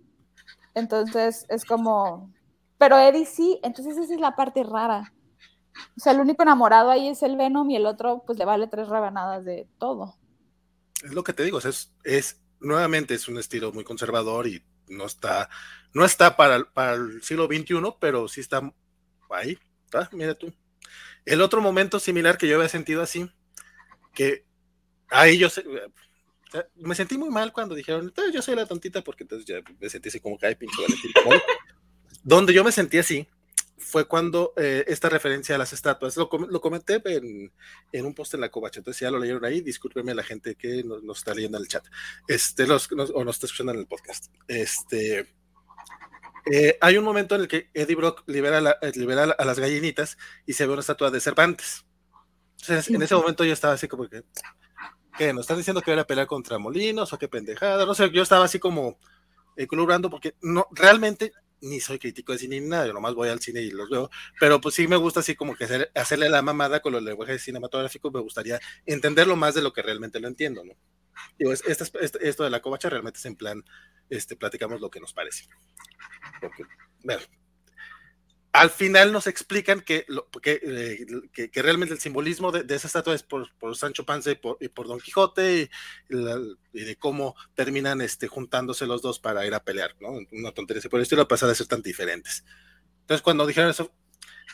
Entonces es como, pero Eddie sí, entonces esa es la parte rara. O sea, el único enamorado ahí es el Venom y el otro pues le vale tres rebanadas de todo es lo que te digo, es, es nuevamente es un estilo muy conservador y no está, no está para, para el siglo XXI, pero sí está ahí, mira tú. El otro momento similar que yo había sentido así, que ahí yo me sentí muy mal cuando dijeron, yo soy la tontita, porque entonces ya me sentí así como hay pinche. Donde yo me sentí así fue cuando eh, esta referencia a las estatuas, lo, lo comenté en, en, un post en la covacha, entonces ya lo leyeron ahí, discúlpenme la gente que nos, está leyendo en el chat, este, los, o nos está escuchando en el podcast. Este, eh, hay un momento en el que Eddie Brock libera, eh, libera a las gallinitas y se ve una estatua de Cervantes. Entonces, en ese momento yo estaba así como que, ¿qué? ¿Nos están diciendo que era a pelear contra Molinos o qué pendejada? No sé, yo estaba así como eh, porque no, realmente ni soy crítico de cine ni nada, yo nomás voy al cine y los veo, pero pues sí me gusta así como que hacer, hacerle la mamada con los lenguajes cinematográficos, me gustaría entenderlo más de lo que realmente lo entiendo, ¿no? Digo, esto, de la covacha realmente es en plan, este, platicamos lo que nos parece. Porque, bueno, al final nos explican que, lo, eh, que, que, realmente el simbolismo de, esa estatua es por, por Sancho Panza y por, por, Don Quijote y, de cómo terminan este, juntándose los dos para ir a pelear, ¿no? Una tontería por el estilo, a de ser tan diferentes. Entonces, cuando dijeron eso,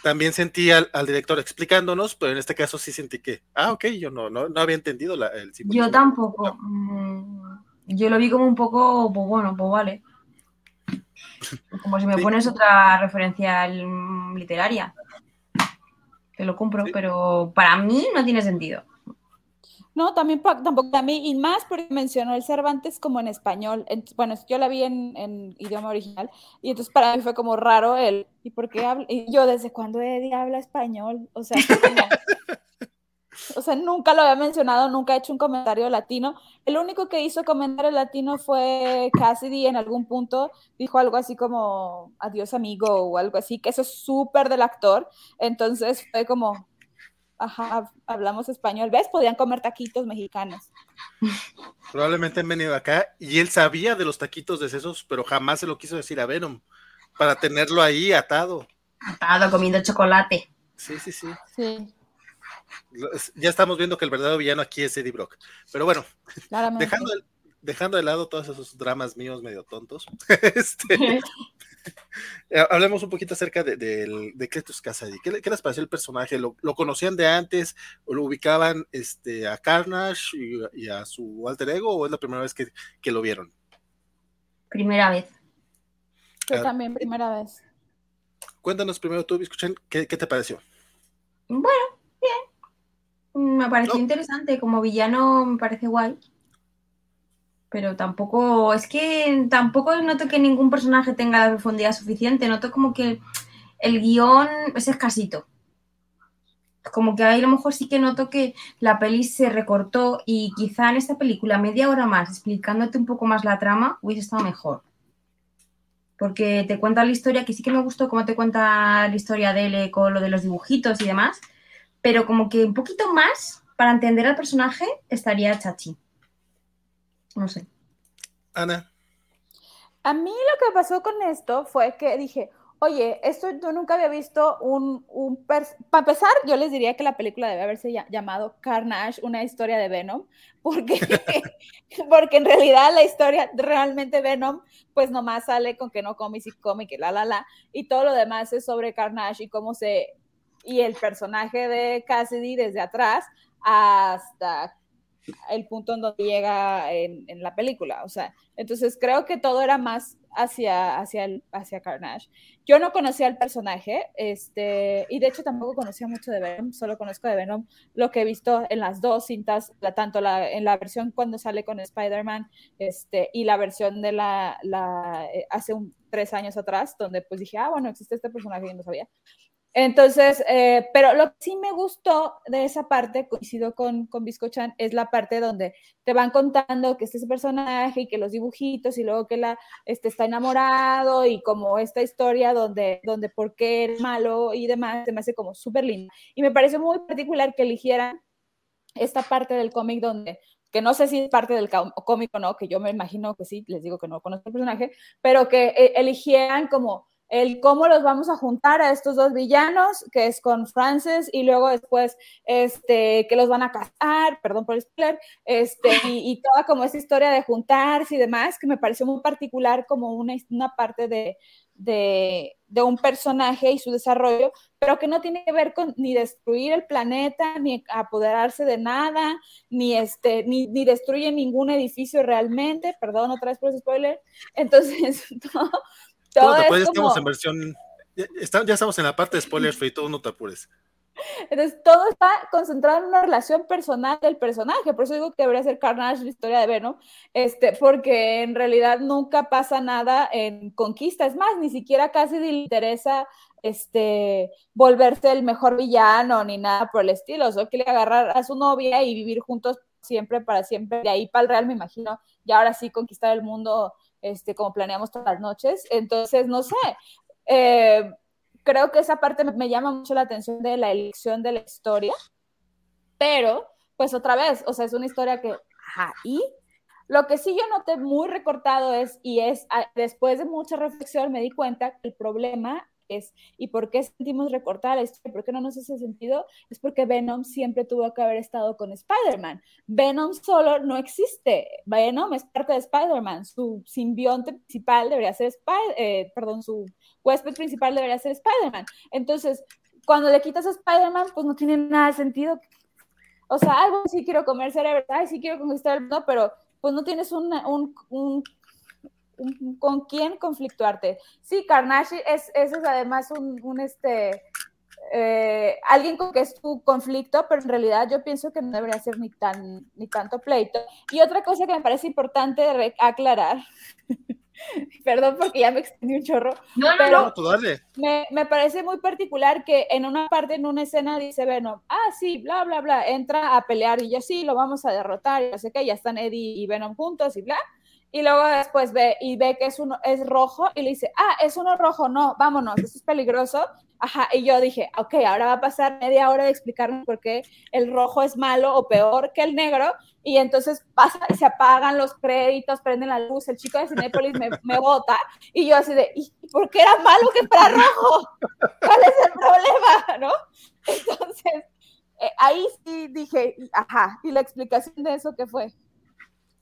también sentí al, director explicándonos, pero en este caso sí sentí que, ah, ok, yo no, no, no había entendido el simbolismo. Yo tampoco. Mm, yo lo vi como un poco, pues bueno, pues vale. Como si me pones otra referencia literaria. lo compro, pero para mí no tiene sentido. No, también tampoco a mí, y más porque mencionó el Cervantes como en español. Bueno, yo la vi en, idioma original, y entonces para mí fue como raro el, ¿y por qué habla? Y yo, ¿desde cuándo Eddie habla español? O sea, o sea, nunca lo había mencionado, nunca he hecho un comentario latino. El único que hizo comentario latino fue Cassidy en algún punto, dijo algo así como adiós amigo o algo así, que eso es súper del actor. Entonces fue como, Ajá, hablamos español. ¿Ves? Podían comer taquitos mexicanos. Probablemente han venido acá y él sabía de los taquitos de sesos, pero jamás se lo quiso decir a Venom para tenerlo ahí atado. Atado, comiendo chocolate. Sí, sí, sí. Sí. Ya estamos viendo que el verdadero villano aquí es Eddie Brock. Pero bueno, dejando, dejando de lado todos esos dramas míos medio tontos, este, eh, hablemos un poquito acerca de, de, de Cletus Cassidy. ¿Qué, les pareció el personaje? ¿Lo, conocían de antes? ¿O lo ubicaban este, a Carnage y, a su alter ego? ¿O es la primera vez que, lo vieron? Primera vez. Yo ah, también, primera vez. Cuéntanos primero tú, escuchen, ¿qué, te pareció? Bueno. Me pareció interesante. Como villano me parece guay pero tampoco, es que tampoco noto que ningún personaje tenga la profundidad suficiente, noto como que el guion es escasito. Como que ahí a lo mejor sí que noto que la peli se recortó y quizá en esta película media hora más explicándote un poco más la trama hubiese estado mejor. Porque te cuenta la historia, que sí que me gustó cómo te cuenta la historia de él con lo de los dibujitos y demás, pero como que un poquito más para entender al personaje estaría chachi. No sé. Ana. A mí lo que pasó con esto fue que dije, oye, esto yo nunca había visto un, un para empezar, yo les diría que la película debe haberse llamado Carnage, una historia de Venom, porque, porque en realidad la historia realmente Venom, pues nomás sale con que no come y si come, que la, la, la, y todo lo demás es sobre Carnage y cómo se, y el personaje de Cassidy desde atrás hasta el punto en donde llega en, la película. O sea, entonces creo que todo era más hacia, hacia, hacia Carnage. Yo no conocía al personaje, este, y de hecho tampoco conocía mucho de Venom, solo conozco de Venom lo que he visto en las dos cintas, tanto la, en la versión cuando sale con Spider-Man este, y la versión de la, la eh, hace un, tres años atrás, donde pues dije, ah, bueno, existe este personaje y no sabía. Entonces, eh, pero lo que sí me gustó de esa parte, coincido con, con Biscochan, es la parte donde te van contando que este es ese personaje y que los dibujitos y luego que la, este está enamorado y como esta historia donde, donde por qué es malo y demás, se me hace como súper linda. Y me parece muy particular que eligieran esta parte del cómic donde que no sé si es parte del cómic o no, que yo me imagino que sí, les digo que no conozco el personaje, pero que eh, eligieran como el cómo los vamos a juntar a estos dos villanos, que es con Frances, y luego después este, que los van a casar, perdón por el spoiler, este, y, toda como esa historia de juntarse y demás, que me pareció muy particular como una, una parte de, de, un personaje y su desarrollo, pero que no tiene que ver con ni destruir el planeta, ni apoderarse de nada, ni, este, ni, ni destruye ningún edificio realmente, perdón otra vez por ese spoiler, entonces todo ya estamos en versión, ya, estamos en la parte de spoilers free, todo no te apures. Entonces, todo está concentrado en una relación personal del personaje, por eso digo que debería ser Carnage la historia de Venom, este, porque en realidad nunca pasa nada en Conquista, es más, ni siquiera casi le interesa este, volverse el mejor villano ni nada por el estilo, solo quiere agarrar a su novia y vivir juntos siempre para siempre, de ahí para el Real me imagino, y ahora sí conquistar el mundo este, como planeamos todas las noches. Entonces, no sé, eh, creo que esa parte me llama mucho la atención de la elección de la historia, pero, pues otra vez, o sea, es una historia que, ajá, y lo que sí yo noté muy recortado es, y es, después de mucha reflexión me di cuenta que el problema es, ¿y por qué sentimos recortar esto? ¿Por qué no nos hace sentido? Es porque Venom siempre tuvo que haber estado con Spider-Man. Venom solo no existe. Venom es parte de Spider-Man. Su simbionte principal debería ser Spider, eh, perdón, su huésped principal debería ser Spider-Man. Entonces, cuando le quitas a Spider-Man, pues no tiene nada de sentido. O sea, algo sí quiero comer cerebro, ay, sí quiero conquistar el mundo, pero pues no tienes un, un con quién conflictuarte. Sí, Carnage es, es además un, este, eh, alguien con que es tu conflicto, pero en realidad yo pienso que no debería ser ni, tan, ni tanto pleito. Y otra cosa que me parece importante aclarar, perdón porque ya me extendí un chorro, no, no, pero no, me, me, parece muy particular que en una parte, en una escena, dice Venom, ah, sí, bla, bla, bla, entra a pelear y yo sí, lo vamos a derrotar, y no sé qué, ya están Eddie y Venom juntos y bla. Y luego después ve y ve que es uno es rojo y le dice, ah, es uno rojo, no, vámonos, eso es peligroso. Ajá, y yo dije, ok, ahora va a pasar media hora de explicarme por qué el rojo es malo o peor que el negro. Y entonces pasa, se apagan los créditos, prenden la luz, el chico de Cinepolis me, me bota. Y yo así de, ¿y por qué era malo que fuera rojo? ¿Cuál es el problema? ¿No? Entonces, eh, ahí sí dije, ajá, y la explicación de eso qué fue.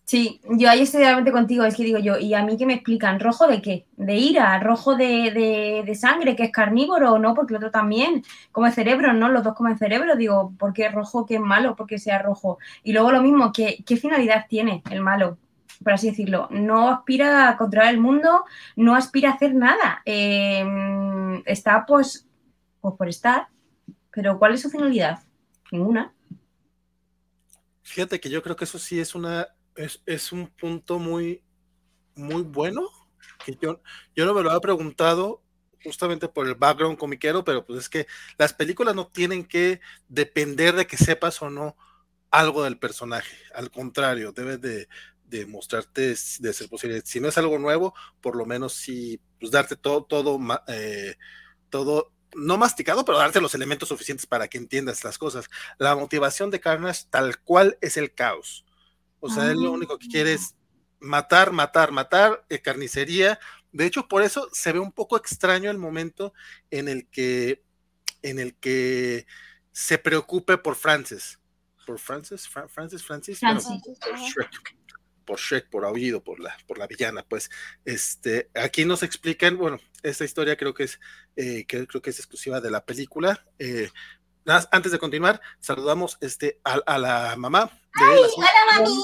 Sí, yo ahí estoy realmente contigo, es que digo yo, ¿y a mí qué me explican? ¿Rojo de qué? ¿De ira? ¿Rojo de, de, sangre, que es carnívoro o no? Porque el otro también come cerebro, ¿no? Los dos comen cerebro, digo, ¿por qué rojo? ¿Qué es malo? porque sea rojo? Y luego lo mismo, ¿qué, qué finalidad tiene el malo? por así decirlo, no aspira a controlar el mundo, no aspira a hacer nada. Em, está pues, pues por estar, pero ¿cuál es su finalidad? Ninguna. Fíjate que yo creo que eso sí es una es, un punto muy, muy bueno, que yo, yo no me lo había preguntado justamente por el background comiquero, pero pues es que las películas no tienen que depender de que sepas o no algo del personaje, al contrario, debes de, de mostrarte de ser posible. Si no es algo nuevo, por lo menos sí, pues darte todo, todo, eh, todo, no masticado, pero darte los elementos suficientes para que entiendas las cosas. La motivación de Carnage tal cual es el caos. O sea, él lo único que quiere es matar, matar, matar, eh, carnicería. De hecho, por eso se ve un poco extraño el momento en el que, en el que se preocupe por Francis. ¿Por Francis? Francis, Francis. por Shrek, por Shrek, por Aullido, por la, por la villana. Pues, este, aquí nos explican, bueno, esta historia creo que es, eh, creo que es exclusiva de la película. Eh, antes de continuar, saludamos este, a, la mamá. De ¡Ay, hola, mami!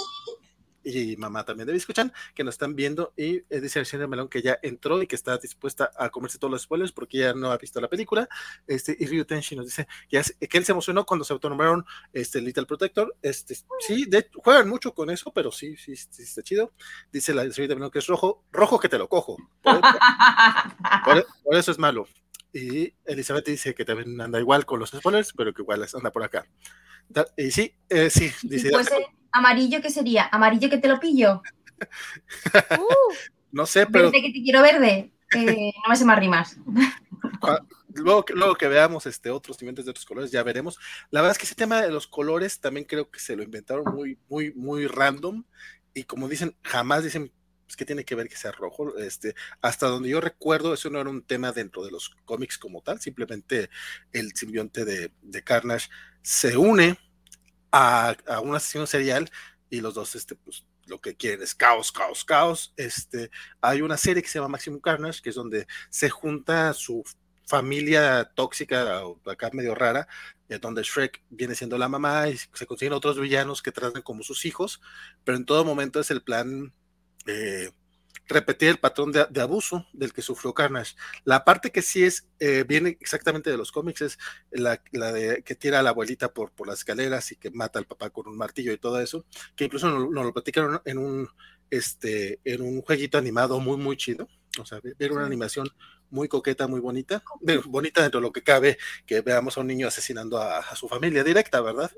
Y mamá también de escuchan, que nos están viendo. Y eh, dice señor Melón que ya entró y que está dispuesta a comerse todos los spoilers porque ya no ha visto la película. Este, y Ryu Tenshi nos dice que, que él se emocionó cuando se autonombraron este, Little Protector. Este, sí, juegan mucho con eso, pero sí, sí, sí, está chido. Dice la señorita Melón que es rojo, rojo que te lo cojo. por eso es malo. Y Elizabeth dice que también anda igual con los spoilers, pero que igual anda por acá. Y sí, eh, sí, dice. Pues amarillo, ¿qué sería? ¿Amarillo que te lo pillo? Uh. no sé, pero. Verde que te quiero verde. Eh, no me sé más rimas. Luego que, luego que veamos este, otros dientes de otros colores, ya veremos. La verdad es que ese tema de los colores también creo que se lo inventaron muy, muy, muy random. Y como dicen, jamás dicen pues, ¿qué tiene que ver que sea rojo? Este, hasta donde yo recuerdo, eso no era un tema dentro de los cómics como tal, simplemente el simbionte de, Carnage se une a, a una sesión serial y los dos, este, pues, lo que quieren es caos, caos, caos. Este, hay una serie que se llama Maximum Carnage, que es donde se junta su familia tóxica, acá medio rara, donde Shrek viene siendo la mamá y se consiguen otros villanos que tratan como sus hijos, pero en todo momento es el plan eh, repetir el patrón de, abuso del que sufrió Carnage. La parte que sí es, eh, viene exactamente de los cómics, es la, de que tira a la abuelita por, por las escaleras y que mata al papá con un martillo y todo eso, que incluso nos, lo platicaron en un, este, en un jueguito animado muy, muy chido. O sea, ver una animación muy coqueta, muy bonita, bonita dentro de lo que cabe, que veamos a un niño asesinando a, a su familia directa, ¿verdad?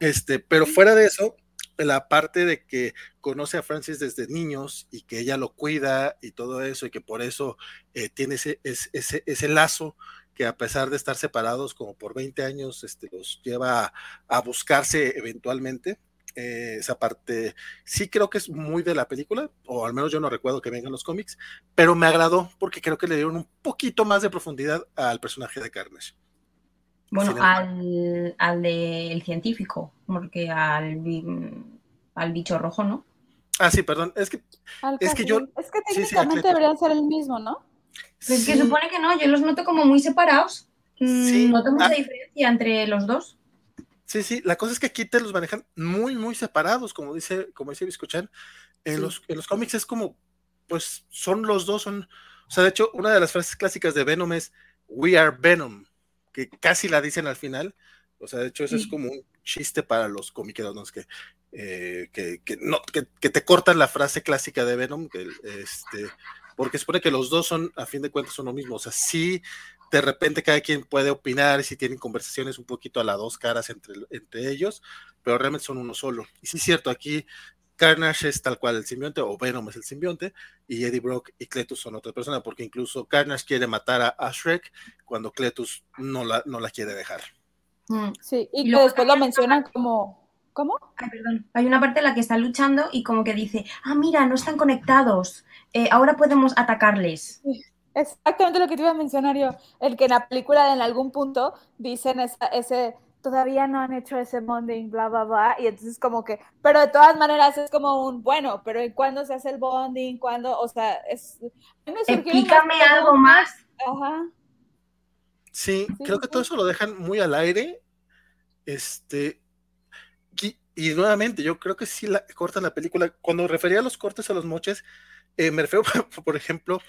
Este, pero fuera de eso, la parte de que conoce a Francis desde niños y que ella lo cuida y todo eso y que por eso eh, tiene ese, ese, ese, lazo que a pesar de estar separados como por 20 años, este, los lleva a, buscarse eventualmente. Eh, esa parte sí creo que es muy de la película, o al menos yo no recuerdo que vengan los cómics, pero me agradó porque creo que le dieron un poquito más de profundidad al personaje de Carnage. Bueno, al, al del científico, porque al, al bicho rojo, ¿no? Ah, sí, perdón. Es que, es que yo. Es que técnicamente deberían ser el mismo, ¿no? Pues es que supone que no, yo los noto como muy separados. Mm, sí. Noto mucha ah. diferencia entre los dos. Sí, sí, la cosa es que aquí te los manejan muy, muy separados, como dice, como dice Biscochan. En, los, en los cómics es como, pues son los dos, son. O sea, de hecho, una de las frases clásicas de Venom es We are Venom que casi la dicen al final. O sea, de hecho, eso es como un chiste para los comiqueros que, eh, que, que, no, que, que, te cortan la frase clásica de Venom, que, este, porque supone que los dos son, a fin de cuentas, son lo mismo. O sea, sí, de repente cada quien puede opinar, si tienen conversaciones un poquito a las dos caras entre, entre ellos, pero realmente son uno solo. Y sí es cierto, aquí Carnage es tal cual el simbionte, o Venom es el simbionte, y Eddie Brock y Cletus son otra persona, porque incluso Carnage quiere matar a, Shrek cuando Cletus no la, no la quiere dejar. Mm. Sí, y, que después lo mencionan como... ¿Cómo? Ay, perdón. Hay una parte en la que está luchando y como que dice, ah, mira, no están conectados, eh, ahora podemos atacarles. Exactamente lo que te iba a mencionar yo, el que en la película en algún punto dicen ese todavía no han hecho ese bonding, bla, bla, bla, y entonces como que, pero de todas maneras es como un, bueno, pero ¿cuándo se hace el bonding? ¿Cuándo? O sea, es... Explícame algo más. Ajá. Sí, creo que todo eso lo dejan muy al aire, este, y, nuevamente, yo creo que sí la, cortan la película, cuando refería a los cortes a los moches, eh, me refiero, por ejemplo,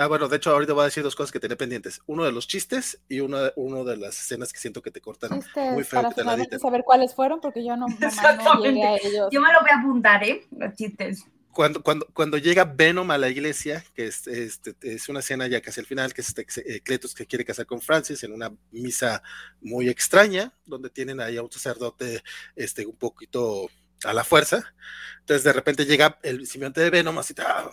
Ah, bueno, de hecho, ahorita voy a decir dos cosas que tenía pendientes. Uno de los chistes y uno de, uno de las escenas que siento que te cortan este, muy feo. Para que saber cuáles fueron, porque yo no, no llegué a ellos. Yo me lo voy a apuntar, ¿eh? Los chistes. Cuando, cuando, cuando llega Venom a la iglesia, que es, este, es una escena ya casi al final, que es este, eh, Cletus que quiere casar con Francis en una misa muy extraña, donde tienen ahí a un sacerdote este, un poquito a la fuerza. Entonces de repente llega el simbionte de Venom así, ¡ah!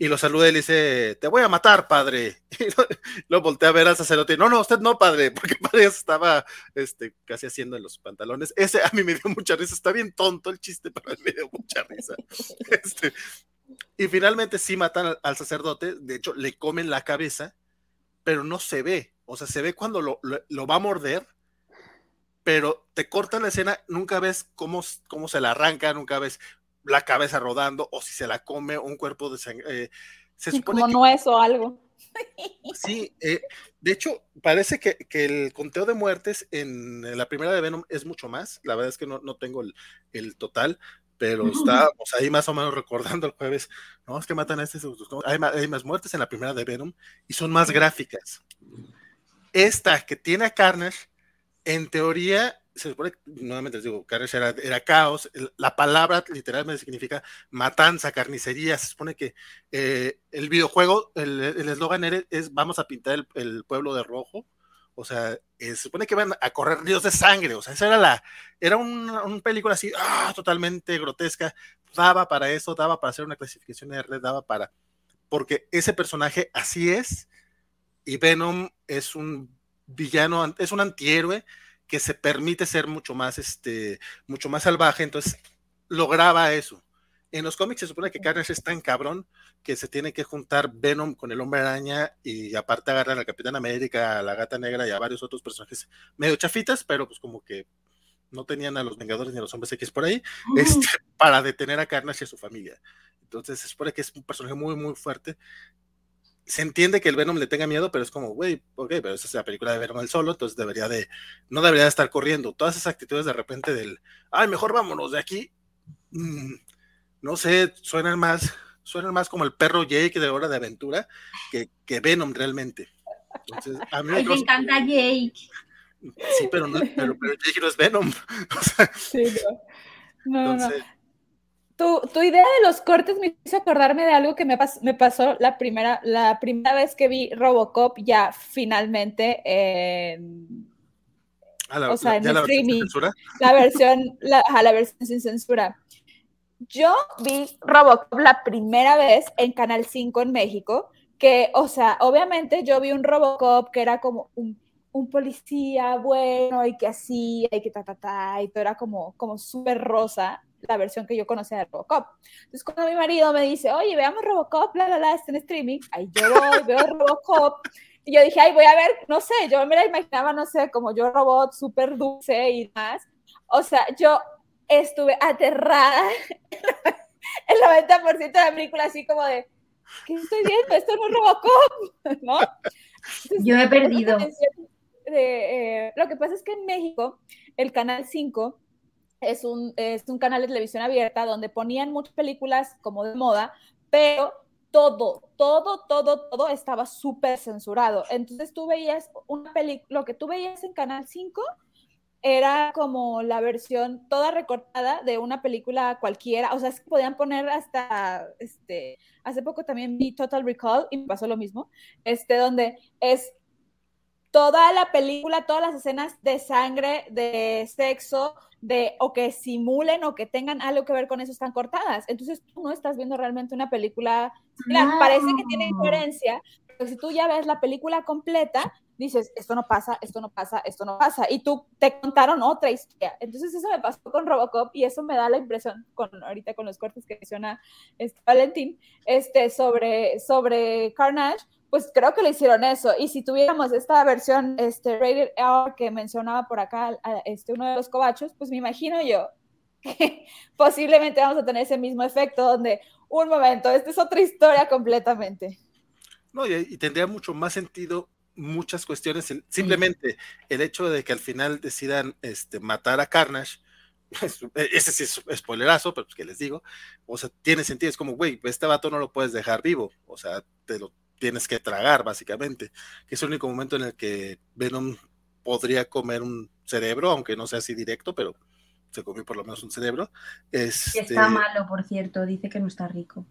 Y lo saluda y le dice, te voy a matar, padre. Y lo, voltea a ver al sacerdote, no, no, usted no, padre, porque padre estaba este, casi haciendo en los pantalones. Ese a mí me dio mucha risa, está bien tonto el chiste, pero me dio mucha risa. Este, y finalmente sí matan al, sacerdote, de hecho le comen la cabeza, pero no se ve, o sea, se ve cuando lo, lo, va a morder, pero te cortan la escena, nunca ves cómo, cómo se la arranca, nunca ves la cabeza rodando o si se la come un cuerpo de sangre. Eh, se como nuez o algo. Sí, eh, de hecho, parece que, el conteo de muertes en, la primera de Venom es mucho más. La verdad es que no, tengo el, total, pero estábamos ahí más o menos recordando el jueves. No, es que matan a este. Hay, hay más muertes en la primera de Venom y son más gráficas. Esta que tiene a Carnage, en teoría se supone, nuevamente les digo, Carnage era, caos, la palabra literalmente significa matanza, carnicería, se supone que eh, el videojuego, el eslogan es vamos a pintar el, pueblo de rojo, o sea, eh, se supone que van a correr ríos de sangre, o sea, esa era la, era una, película así, ah, totalmente grotesca, daba para eso, daba para hacer una clasificación de red, daba para, porque ese personaje así es, y Venom es un villano, es un antihéroe, que se permite ser mucho más, este, mucho más salvaje, entonces lograba eso. En los cómics se supone que Carnage es tan cabrón que se tiene que juntar Venom con el Hombre Araña y aparte agarrar al Capitán América, a la Gata Negra y a varios otros personajes medio chafitas, pero pues como que no tenían a los Vengadores ni a los Hombres X por ahí, este, para detener a Carnage y a su familia. Entonces se supone que es un personaje muy, muy fuerte se entiende que el Venom le tenga miedo, pero es como, güey, ok, pero esa es la película de Venom el solo, entonces debería de, no debería de estar corriendo. Todas esas actitudes de repente del, ay, mejor vámonos de aquí, mm, no sé, suenan más, suenan más como el perro Jake de Hora de Aventura que, que Venom realmente. Entonces, a mí me encanta Jake. Sí, pero, no, pero, Jake no es Venom. sí, no. no, tu, idea de los cortes me hizo acordarme de algo que me, me pasó la primera, la primera vez que vi Robocop ya finalmente en, o sea, en streaming. La versión, la, la versión sin censura. Yo vi Robocop la primera vez en Canal 5 en México, que, o sea, obviamente yo vi un Robocop que era como un, un policía bueno y que así, y que ta, ta, ta, y todo era como, como súper rosa la versión que yo conocía de Robocop. Entonces, cuando mi marido me dice, oye, veamos Robocop, la, la, la, está en streaming, ahí yo voy, veo Robocop, y yo dije, ay, voy a ver, no sé, yo me la imaginaba, no sé, como yo robot, súper dulce y más. O sea, yo estuve aterrada el 90% de la película, así como de, ¿qué estoy viendo? Esto no es Robocop, ¿no? yo he perdido. Eh, lo que pasa es que en México, el Canal 5 es un, es un canal de televisión abierta donde ponían muchas películas como de moda, pero todo, todo, todo, todo estaba súper censurado. Entonces tú veías una película, lo que tú veías en Canal 5 era como la versión toda recortada de una película cualquiera, o sea, es que podían poner hasta, este, hace poco también vi Total Recall y me pasó lo mismo, este, donde es toda la película, todas las escenas de sangre, de sexo, de o que simulen o que tengan algo que ver con eso están cortadas. Entonces tú no estás viendo realmente una película, parece que tiene coherencia, pero si tú ya ves la película completa, dices, esto no pasa, esto no pasa, esto no pasa, y tú te contaron otra historia. Entonces eso me pasó con Robocop y eso me da la impresión, con, ahorita con los cortes que menciona este, Valentín, este, sobre, sobre Carnage, pues creo que le hicieron eso. Y si tuviéramos esta versión este, rated R que mencionaba por acá este, uno de los cobachos, pues me imagino yo que posiblemente vamos a tener ese mismo efecto donde, un momento, esta es otra historia completamente. No, y, tendría mucho más sentido muchas cuestiones. Simplemente el hecho de que al final decidan este, matar a Carnage, ese sí es spoilerazo, pero pues que les digo, o sea, tiene sentido, es como, güey, este vato no lo puedes dejar vivo, o sea, te lo tienes que tragar, básicamente, que es el único momento en el que Venom podría comer un cerebro, aunque no sea así directo, pero se comió por lo menos un cerebro. Este... Está malo, por cierto, dice que no está rico.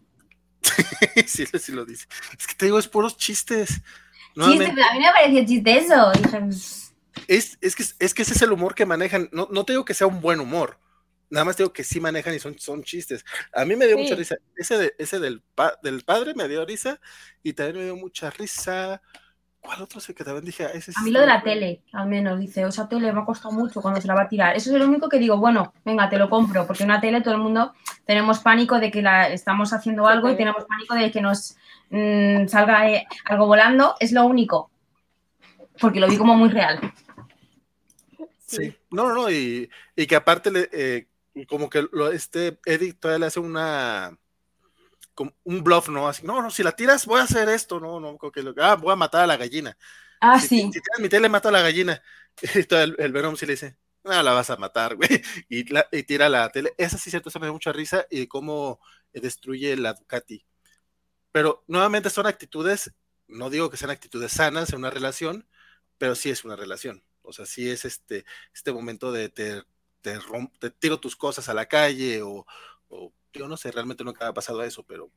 sí, sí lo dice. Es que te digo, es puros chistes. a mí me pareció chiste eso. Pues". Es, es, que, es que ese es el humor que manejan. No, no te digo que sea un buen humor, Nada más digo que sí manejan y son, son chistes. A mí me dio mucha risa. Ese, de, ese del, del padre me dio risa y también me dio mucha risa. ¿Cuál otro sé que también dije? Ah, a mí lo de la tele, al menos, dice, esa tele me ha costado mucho cuando se la va a tirar. Eso es lo único que digo, bueno, venga, te lo compro, porque una tele todo el mundo tenemos pánico de que la estamos haciendo algo y tenemos pánico de que nos mm, salga eh, algo volando, es lo único, porque lo vi como muy real. Sí, no, no, y, y que aparte le, eh, como que lo, este Eddie todavía le hace una como un bluff, ¿no? Así, no, no, si la tiras voy a hacer esto, no, no, que ah, voy a matar a la gallina. Ah, si, sí. Si, tiras mi tele, mato a la gallina. Y todo el, el Venom sí le dice, no, la vas a matar, güey. Y, y tira la tele. Esa sí, cierto, se me da mucha risa y cómo destruye la Ducati. Pero nuevamente son actitudes, no digo que sean actitudes sanas en una relación, pero sí es una relación. O sea, sí es este, este momento de te te, tiro tus cosas a la calle o, yo no sé, realmente nunca me ha pasado eso, pero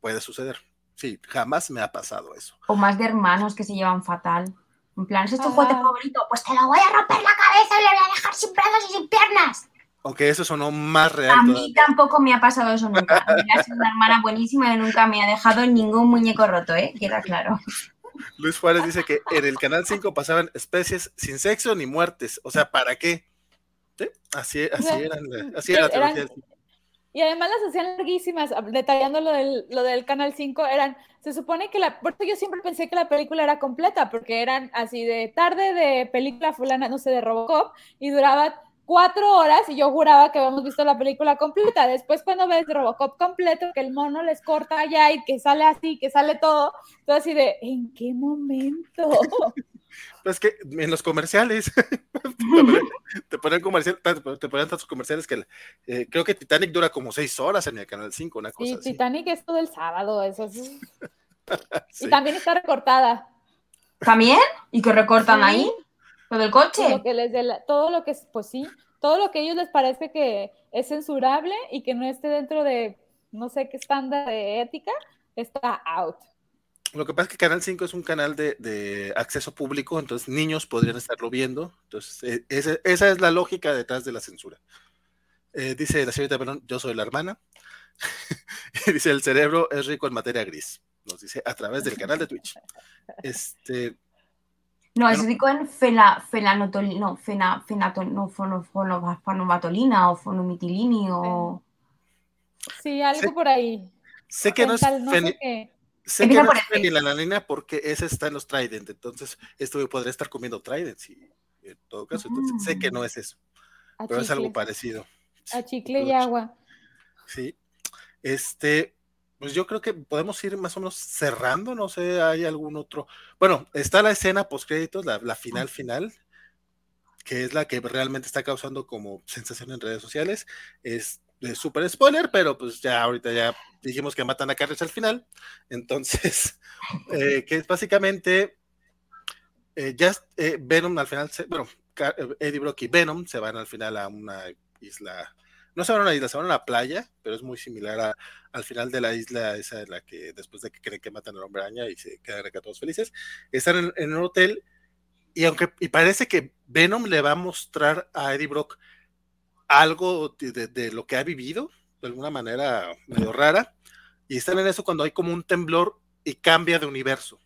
puede suceder. Sí, jamás me ha pasado eso. O más de hermanos que se llevan fatal. En plan, ¿es tu juguete favorito? Pues te lo voy a romper la cabeza y le voy a dejar sin brazos y sin piernas. Aunque eso sonó más real. A mí tampoco me ha pasado eso nunca. A mí sido una hermana buenísima y nunca me ha dejado ningún muñeco roto, ¿eh? Queda claro. Luis Juárez dice que en el Canal 5 pasaban especies sin sexo ni muertes. O sea, ¿para qué? Así, así, eran, así era la Y además las hacían larguísimas, detallando lo del, lo del Canal 5, eran, se supone que la, por yo siempre pensé que la película era completa, porque eran así de tarde de película fulana, no sé, de Robocop, y duraba cuatro horas y yo juraba que habíamos visto la película completa. Después cuando ves Robocop completo, que el mono les corta allá y que sale así, que sale todo, todo así de, ¿en qué momento? Pues que en los comerciales te ponen, comercial, te ponen tantos comerciales que eh, creo que Titanic dura como seis horas en el canal 5, una cosa. Sí, Titanic es todo el sábado, eso sí. Y también está recortada. ¿También? ¿Y que recortan ahí? ¿Lo del coche? Todo lo que les todo lo que es, pues sí, todo lo que a ellos les parece que es censurable y que no esté dentro de no sé qué estándar de ética, está out. Lo que pasa es que Canal 5 es un canal de, acceso público, entonces niños podrían estarlo viendo. Entonces, eh, esa, es la lógica detrás de la censura. Eh, dice la señorita Perón, yo soy la hermana. dice, el cerebro es rico en materia gris. Nos dice a través del canal de Twitch. Este. No, es rico en fela, felanotolina, no, fena, no, fonovatolina o fonomitilini o. Sí, algo por ahí. Sé que no es. No Sé que no es la porque ese está en los Trident, entonces esto podría estar comiendo Trident, sí, en todo caso, entonces sé que no es eso, pero es algo parecido. A chicle y agua. Sí, este, pues yo creo que podemos ir más o menos cerrando, no sé, hay algún otro. Bueno, está la escena post créditos, la, la final final, que es la que realmente está causando como sensación en redes sociales. Es de super spoiler, pero pues ya ahorita ya dijimos que matan a Carles al final. Entonces, eh, que es básicamente eh, ya eh, Venom al final, se, bueno, Eddie Brock y Venom se van al final a una isla, no se van a una isla, se van a una playa, pero es muy similar a, al final de la isla, esa de la que después de que creen que matan al hombre araña y se quedan acá todos felices, están en, un hotel y aunque y parece que Venom le va a mostrar a Eddie Brock algo de, lo que ha vivido, de alguna manera medio rara, y están en eso cuando hay como un temblor y cambia de universo.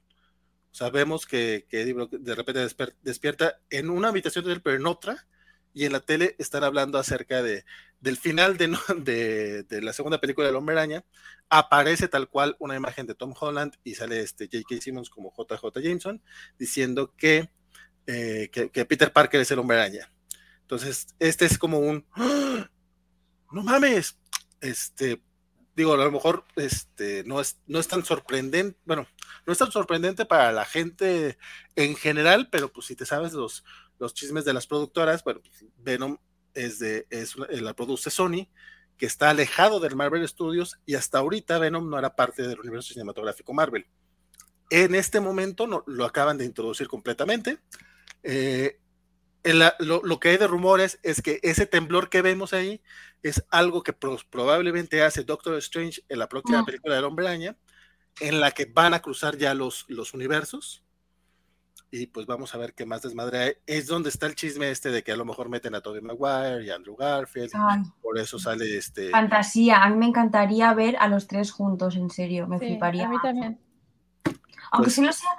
Sabemos que, que de repente despierta en una habitación del pero en otra, y en la tele están hablando acerca de, del final de, de, la segunda película de Hombre Araña, aparece tal cual una imagen de Tom Holland y sale este J.K. Simmons como JJ Jameson diciendo que, eh, que, que, Peter Parker es el Hombre Araña. Entonces, este es como un, ¡Ah! no mames, este, digo, a lo mejor este, no, es, no es tan sorprendente, bueno, no es tan sorprendente para la gente en general, pero pues si te sabes los, los chismes de las productoras, bueno, pues, Venom es de, es, la produce Sony, que está alejado del Marvel Studios y hasta ahorita Venom no era parte del universo cinematográfico Marvel. En este momento no, lo acaban de introducir completamente. Eh, lo, que hay de rumores es que ese temblor que vemos ahí es algo que probablemente hace Doctor Strange en la próxima película del Hombre Araña, en la que van a cruzar ya los, los universos. Y pues vamos a ver qué más desmadre hay. Es donde está el chisme este de que a lo mejor meten a Tobey Maguire y a Andrew Garfield. por eso sale este. Fantasía. A mí me encantaría ver a los tres juntos, en serio. Me fliparía. A mí también aunque pues solo sea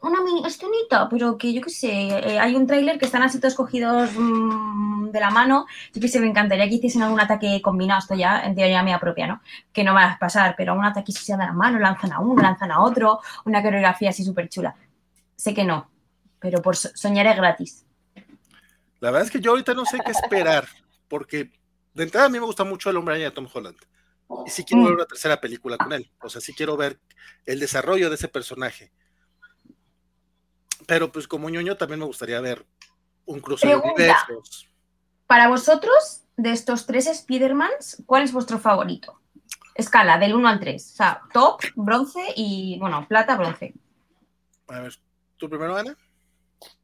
una mini escenita, pero que yo qué sé, eh, hay un tráiler que están así todos cogidos mm, de la mano, yo que sé, me encantaría que hiciesen algún ataque combinado, esto ya en teoría mía propia, ¿no? Que no va a pasar, pero un ataque si sea de la mano, lanzan a uno, lanzan a otro, una coreografía así súper chula. Sé que no, pero por soñar es gratis. La verdad es que yo ahorita no sé qué esperar, porque de entrada a mí me gusta mucho el hombre de Tom Holland. Y sí quiero ver mm. una tercera película con él. O sea, sí quiero ver el desarrollo de ese personaje. Pero pues como ñoño también me gustaría ver un cruce de universos. Para vosotros, de estos tres Spider-Mans, ¿cuál es vuestro favorito? Escala, del 1 al 3. O sea, top, bronce y, bueno, plata, bronce. A ver, ¿tú primero, Ana?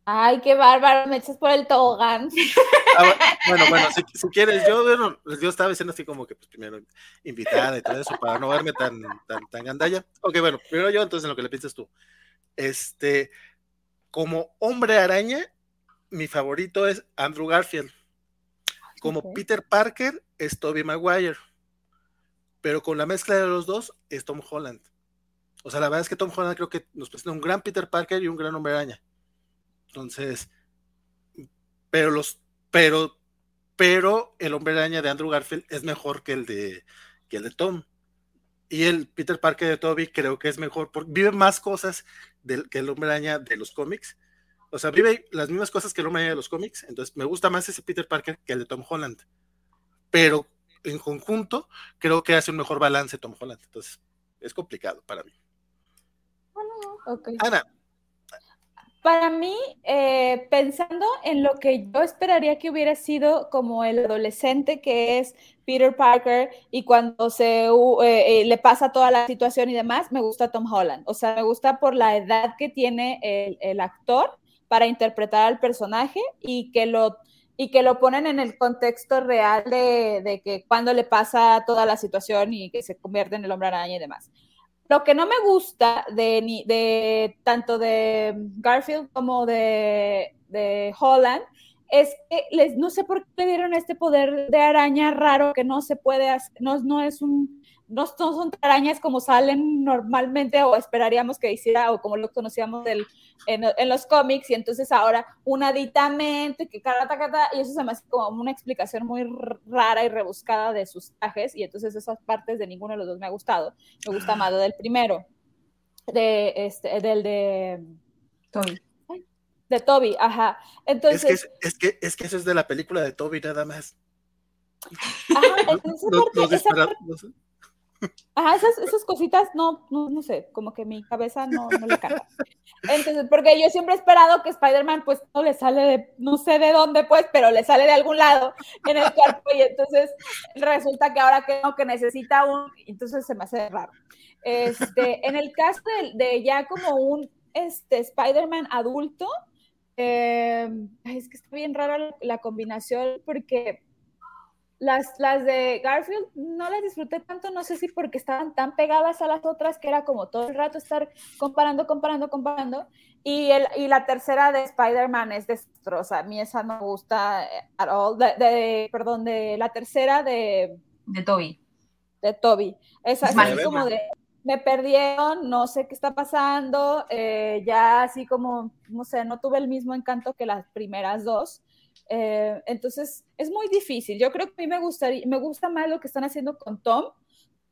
Ay, qué bárbaro, me echas por el tobogán. Ah, bueno, bueno, si, quieres, yo, bueno, yo estaba diciendo así como que pues primero invitada y todo eso para no verme tan, tan, tan gandalla. Ok, bueno, primero yo, entonces en lo que le piensas tú. Este, como hombre araña, mi favorito es Andrew Garfield. Como Peter Parker es Tobey Maguire. Pero con la mezcla de los dos es Tom Holland. O sea, la verdad es que Tom Holland creo que nos presenta un gran Peter Parker y un gran hombre araña. Entonces, pero los, pero, pero el hombre araña de Andrew Garfield es mejor que el de, que el de Tom. Y el Peter Parker de Toby creo que es mejor, porque vive más cosas del, que el hombre araña de los cómics. O sea, vive las mismas cosas que el hombre araña de los cómics. Entonces, me gusta más ese Peter Parker que el de Tom Holland. Pero en conjunto, creo que hace un mejor balance Tom Holland. Entonces, es complicado para mí. Ana, para mí, eh, pensando en lo que yo esperaría que hubiera sido como el adolescente que es Peter Parker y cuando se eh, eh, le pasa toda la situación y demás, me gusta Tom Holland. O sea, me gusta por la edad que tiene el, actor para interpretar al personaje y que lo y que lo ponen en el contexto real de, de que cuando le pasa toda la situación y que se convierte en el hombre araña y demás. Lo que no me gusta de, de tanto de Garfield como de, Holland es que les, no sé por qué le dieron este poder de araña raro que no se puede hacer, no, no es un no, son arañas como salen normalmente o esperaríamos que hiciera o como lo conocíamos del, en, los cómics y entonces ahora un aditamento que cada y eso se me hace como una explicación muy rara y rebuscada de sus trajes y entonces esas partes de ninguno de los dos me ha gustado. Me gusta más del primero, de este, del de Toby. De Toby, ajá. Entonces, es que, es, que, es que eso es de la película de Toby nada más. Ajá, entonces, Ajá, esas, esas cositas no, no, no sé, como que mi cabeza no, no le cae. Entonces, porque yo siempre he esperado que Spider-Man, pues, no le sale de, no sé de dónde, pues, pero le sale de algún lado en el cuerpo y entonces resulta que ahora que no, que necesita un, entonces se me hace raro. Este, en el caso de, de ya como un este, Spider-Man adulto, eh, es que está bien rara la combinación porque las, las de Garfield no las disfruté tanto, no sé si porque estaban tan pegadas a las otras que era como todo el rato estar comparando, comparando, comparando. Y, el, y la tercera de Spider-Man es desastrosa. A mí esa no me gusta eh, at all. De, perdón, de la tercera de... De Toby. De Toby. Es así como de... Me perdieron, no sé qué está pasando. Eh, ya así como, no sé, no tuve el mismo encanto que las primeras dos. Eh, entonces, es muy difícil. Yo creo que a mí me, gustaría, me gusta más lo que están haciendo con Tom,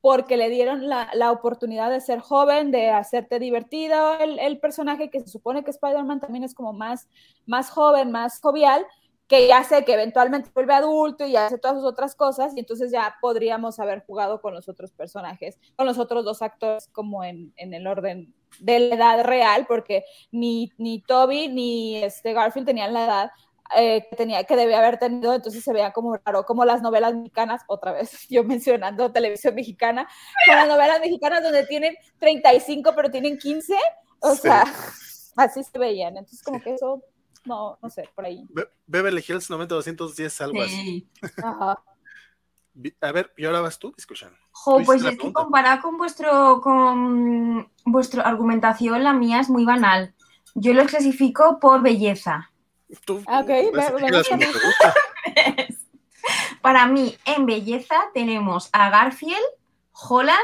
porque le dieron la, la oportunidad de ser joven, de hacerte divertido. El, el, personaje que se supone que Spider-Man también es como más, más joven, más jovial, que ya sé que eventualmente vuelve adulto y hace todas sus otras cosas, y entonces ya podríamos haber jugado con los otros personajes, con los otros dos actores como en, en el orden de la edad real, porque ni, ni Toby ni este Garfield tenían la edad eh, que tenía que debía haber tenido, entonces se veía como raro, como las novelas mexicanas, otra vez yo mencionando televisión mexicana, con las novelas mexicanas donde tienen 35 pero tienen 15, o sea, así se veían, entonces como que eso, no, no sé, por ahí. Be Beverly Hills 90210, algo sí. así. Ajá. A ver, ¿y ahora vas tú, escuchan? Jo, pues es que comparado con vuestro, con vuestra argumentación, la mía es muy banal. Yo lo clasifico por belleza. Para mí, en belleza tenemos a Garfield, Holland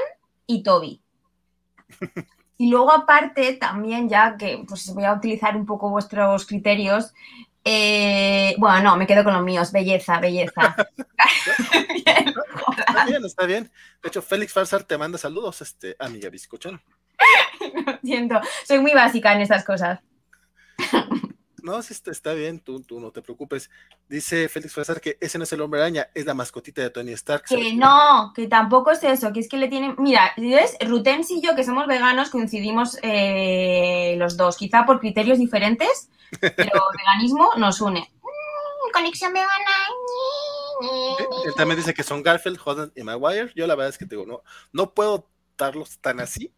y Toby. Y luego aparte, también ya que pues voy a utilizar un poco vuestros criterios, eh, bueno, no, me quedo con los míos, belleza, belleza. está bien, está bien. De hecho, Félix Farsar te manda saludos, este, amiga bizcochón. Lo siento, soy muy básica en estas cosas. No, sí está, bien, tú, tú no te preocupes. Dice Félix Frazar que ese no es el hombre araña, es la mascotita de Tony Stark. Que no, que tampoco es eso, que es que le tienen. Mira, ¿ves? Rutens y yo, que somos veganos, coincidimos eh, los dos, quizá por criterios diferentes, pero el veganismo nos une. Mm, conexión vegana. Él también dice que son Garfield, Holland y Maguire. Yo la verdad es que te digo, no, no puedo darlos tan así.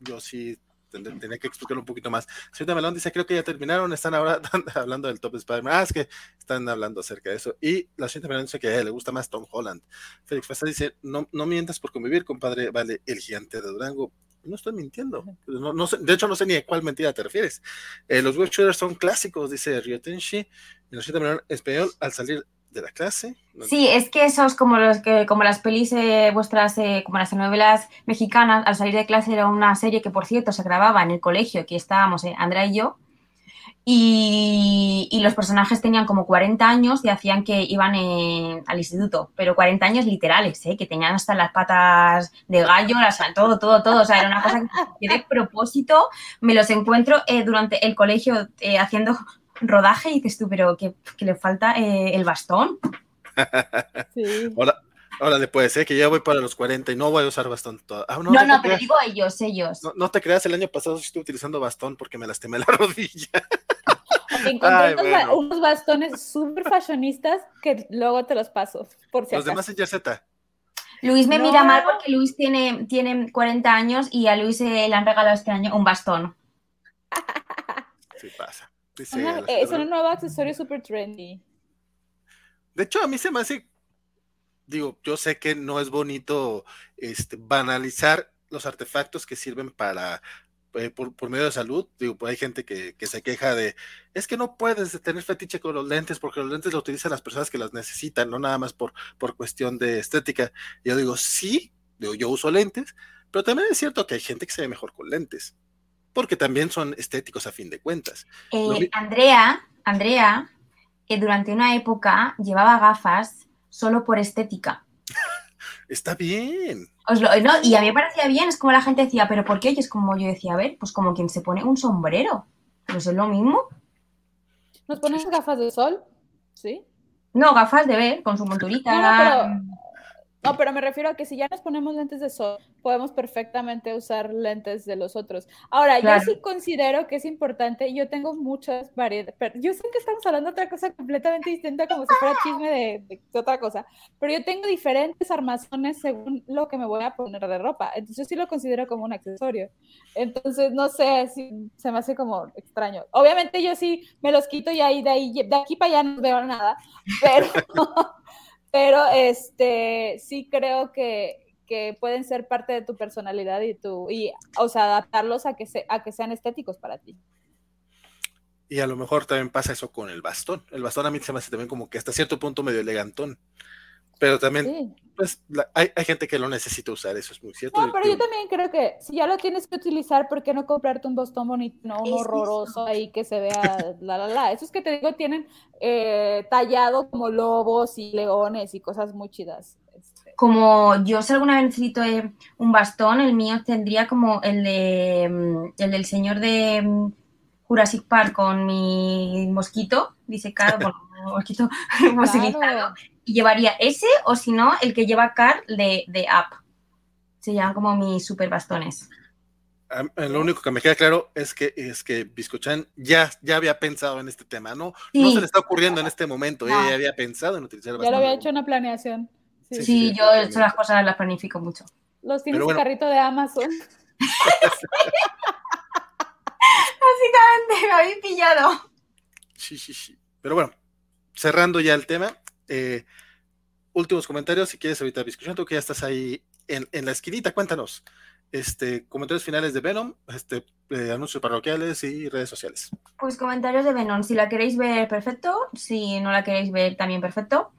Yo sí tenía que explicarlo un poquito más. Señorita Melón dice, creo que ya terminaron, están ahora hablando del top de Spider-Man. Ah, es que están hablando acerca de eso. Y la señorita Melón dice que le gusta más Tom Holland. Félix Festa dice, no, no mientas por convivir, compadre, vale, el gigante de Durango. No estoy mintiendo. De hecho, no sé ni a cuál mentira te refieres. Eh, los web shooters son clásicos, dice Ryotenshi. La señorita Melón, español, al salir de la clase. Sí, es que esos como los que, como las pelis eh, vuestras, eh, como las novelas mexicanas, al salir de clase era una serie que por cierto se grababa en el colegio, que estábamos eh, Andrea y yo, y, y, los personajes tenían como 40 años y hacían que iban al instituto, pero 40 años literales, que tenían hasta las patas de gallo, las, todo, todo, todo, o sea, era una cosa que de propósito me los encuentro durante el colegio haciendo rodaje y dices tú, pero que, le falta eh, el bastón. sí. Ahora, ahora después, ¿eh? que ya voy para los 40 y no voy a usar bastón. Ah, no, no, no, pero digo ellos, ellos. No, te creas, el año pasado estuve utilizando bastón porque me lastimé la rodilla. Encontré unos, bastones súper fashionistas que luego te los paso, por si Los demás en Z. Luis me mira mal porque Luis tiene, tiene 40 años y a Luis le han regalado este año un bastón. Sí pasa. Es un nuevo accesorio súper trendy. De hecho, a mí se me hace, digo, yo sé que no es bonito este, banalizar los artefactos que sirven para, eh, por, medio de salud. Digo, pues hay gente que, se queja de, es que no puedes tener fetiche con los lentes porque los lentes los utilizan las personas que las necesitan, no nada más por, por cuestión de estética. Yo digo, sí, digo, yo uso lentes, pero también es cierto que hay gente que se ve mejor con lentes porque también son estéticos a fin de cuentas. Eh, Andrea, Andrea, que durante una época llevaba gafas solo por estética. Está bien. y a mí me parecía bien, es como la gente decía, pero ¿por qué? Y es como yo decía, a ver, pues como quien se pone un sombrero. Pues es lo mismo. ¿Nos pones gafas de sol? ¿Sí? No, gafas de ver, con su monturita. No, pero me refiero a que si ya nos ponemos lentes de sol, podemos perfectamente usar lentes de los otros. Ahora, yo sí considero que es importante, yo tengo muchas variedades, yo sé que estamos hablando de otra cosa completamente distinta, como si fuera chisme de, otra cosa, pero yo tengo diferentes armazones según lo que me voy a poner de ropa, entonces sí lo considero como un accesorio. Entonces, no sé, si se me hace como extraño. Obviamente yo sí me los quito y ahí de, ahí, de aquí para allá no veo nada, pero... pero este, sí creo que, pueden ser parte de tu personalidad y tu, y, o sea, adaptarlos a que, se, a que sean estéticos para ti. Y a lo mejor también pasa eso con el bastón. El bastón a mí se me hace también como que hasta cierto punto medio elegantón. Pero también, pues, hay, gente que lo necesita usar, eso es muy cierto. No, pero yo también creo que si ya lo tienes que utilizar, ¿por qué no comprarte un bastón bonito, no un horroroso ahí que se vea la, la, la? Esos que te digo tienen eh, tallado como lobos y leones y cosas muy chidas. Este. Como yo si alguna vez necesito eh, un bastón, el mío tendría como el de mm, el del señor de mm, Jurassic Park con mi mosquito disecado, bueno, mosquito fosilizado y llevaría ese o si no, el que lleva Carl de, de App. Se llaman como mis super bastones. Lo único que me queda claro es que es que Biscochan ya, ya había pensado en este tema, ¿no? No se le está ocurriendo en este momento, ella había pensado en utilizar Ya lo había hecho una planeación. Sí, yo he hecho las cosas las planifico mucho. Los tienes en carrito de Amazon. Básicamente, me habéis pillado. Sí, sí, sí. Pero bueno, cerrando ya el tema, eh, últimos comentarios, si quieres ahorita, discusión, tú que ya estás ahí en, la esquinita, cuéntanos. Este, comentarios finales de Venom, este, eh, anuncios parroquiales y redes sociales. Pues comentarios de Venom, si la queréis ver, perfecto, si no la queréis ver, también perfecto.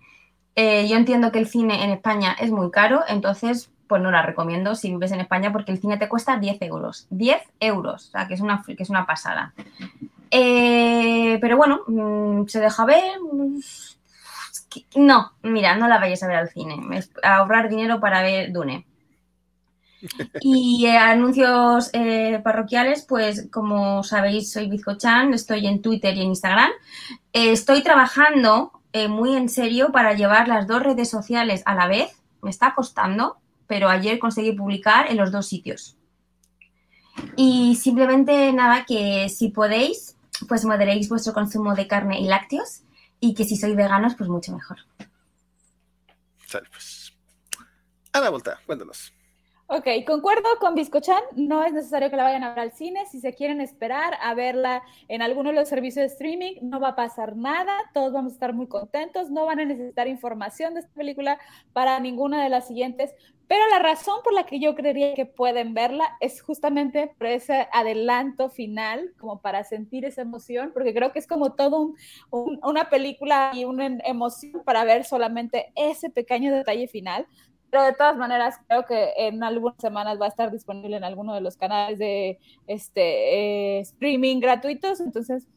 Eh, yo entiendo que el cine en España es muy caro, entonces pues no la recomiendo si vives en España porque el cine te cuesta 10 euros. 10 euros, o sea, que es una, que es una pasada. pero bueno, mm, se deja ver, no, mira, no la vayas a ver al cine. ahorrar dinero para ver Dune. Y eh, anuncios eh, parroquiales, pues como sabéis, soy Bizcochan, estoy en Twitter y en Instagram. Eh, estoy trabajando muy en serio para llevar las dos redes sociales a la vez. Me está costando, pero ayer conseguí publicar en los dos sitios. Y simplemente nada, que si podéis, pues moderéis vuestro consumo de carne y lácteos y que si soy veganos, pues mucho mejor. Sale, pues. A la vuelta, cuéntanos. Ok, concuerdo con Biscochan, no es necesario que la vayan a ver al cine, si se quieren esperar a verla en alguno de los servicios de streaming, no va a pasar nada, todos vamos a estar muy contentos, no van a necesitar información de esta película para ninguna de las siguientes, pero la razón por la que yo creería que pueden verla es justamente por ese adelanto final, como para sentir esa emoción, porque creo que es como todo una película y una emoción para ver solamente ese pequeño detalle final. Pero de todas maneras, creo que en algunas semanas va a estar disponible en alguno de los canales de este, eh, streaming gratuitos. Entonces,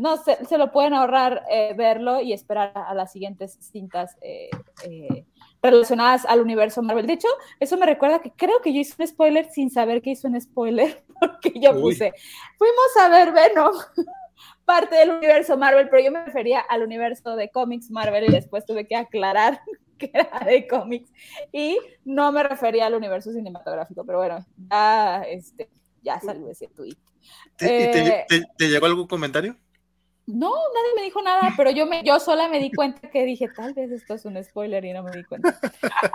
no, se, lo pueden ahorrar eh, verlo y esperar a, las siguientes cintas eh, relacionadas al universo Marvel. De hecho, eso me recuerda que creo que yo hice un spoiler sin saber que hice un spoiler, porque yo puse, fuimos a ver Venom parte del universo Marvel, pero yo me refería al universo de cómics Marvel y después tuve que aclarar que era de cómics y no me refería al universo cinematográfico, pero bueno, ya, este, ya salió ese tweet. ¿Te, eh, te, llegó algún comentario? No, nadie me dijo nada, pero yo me, yo sola me di cuenta que dije, tal vez esto es un spoiler y no me di cuenta.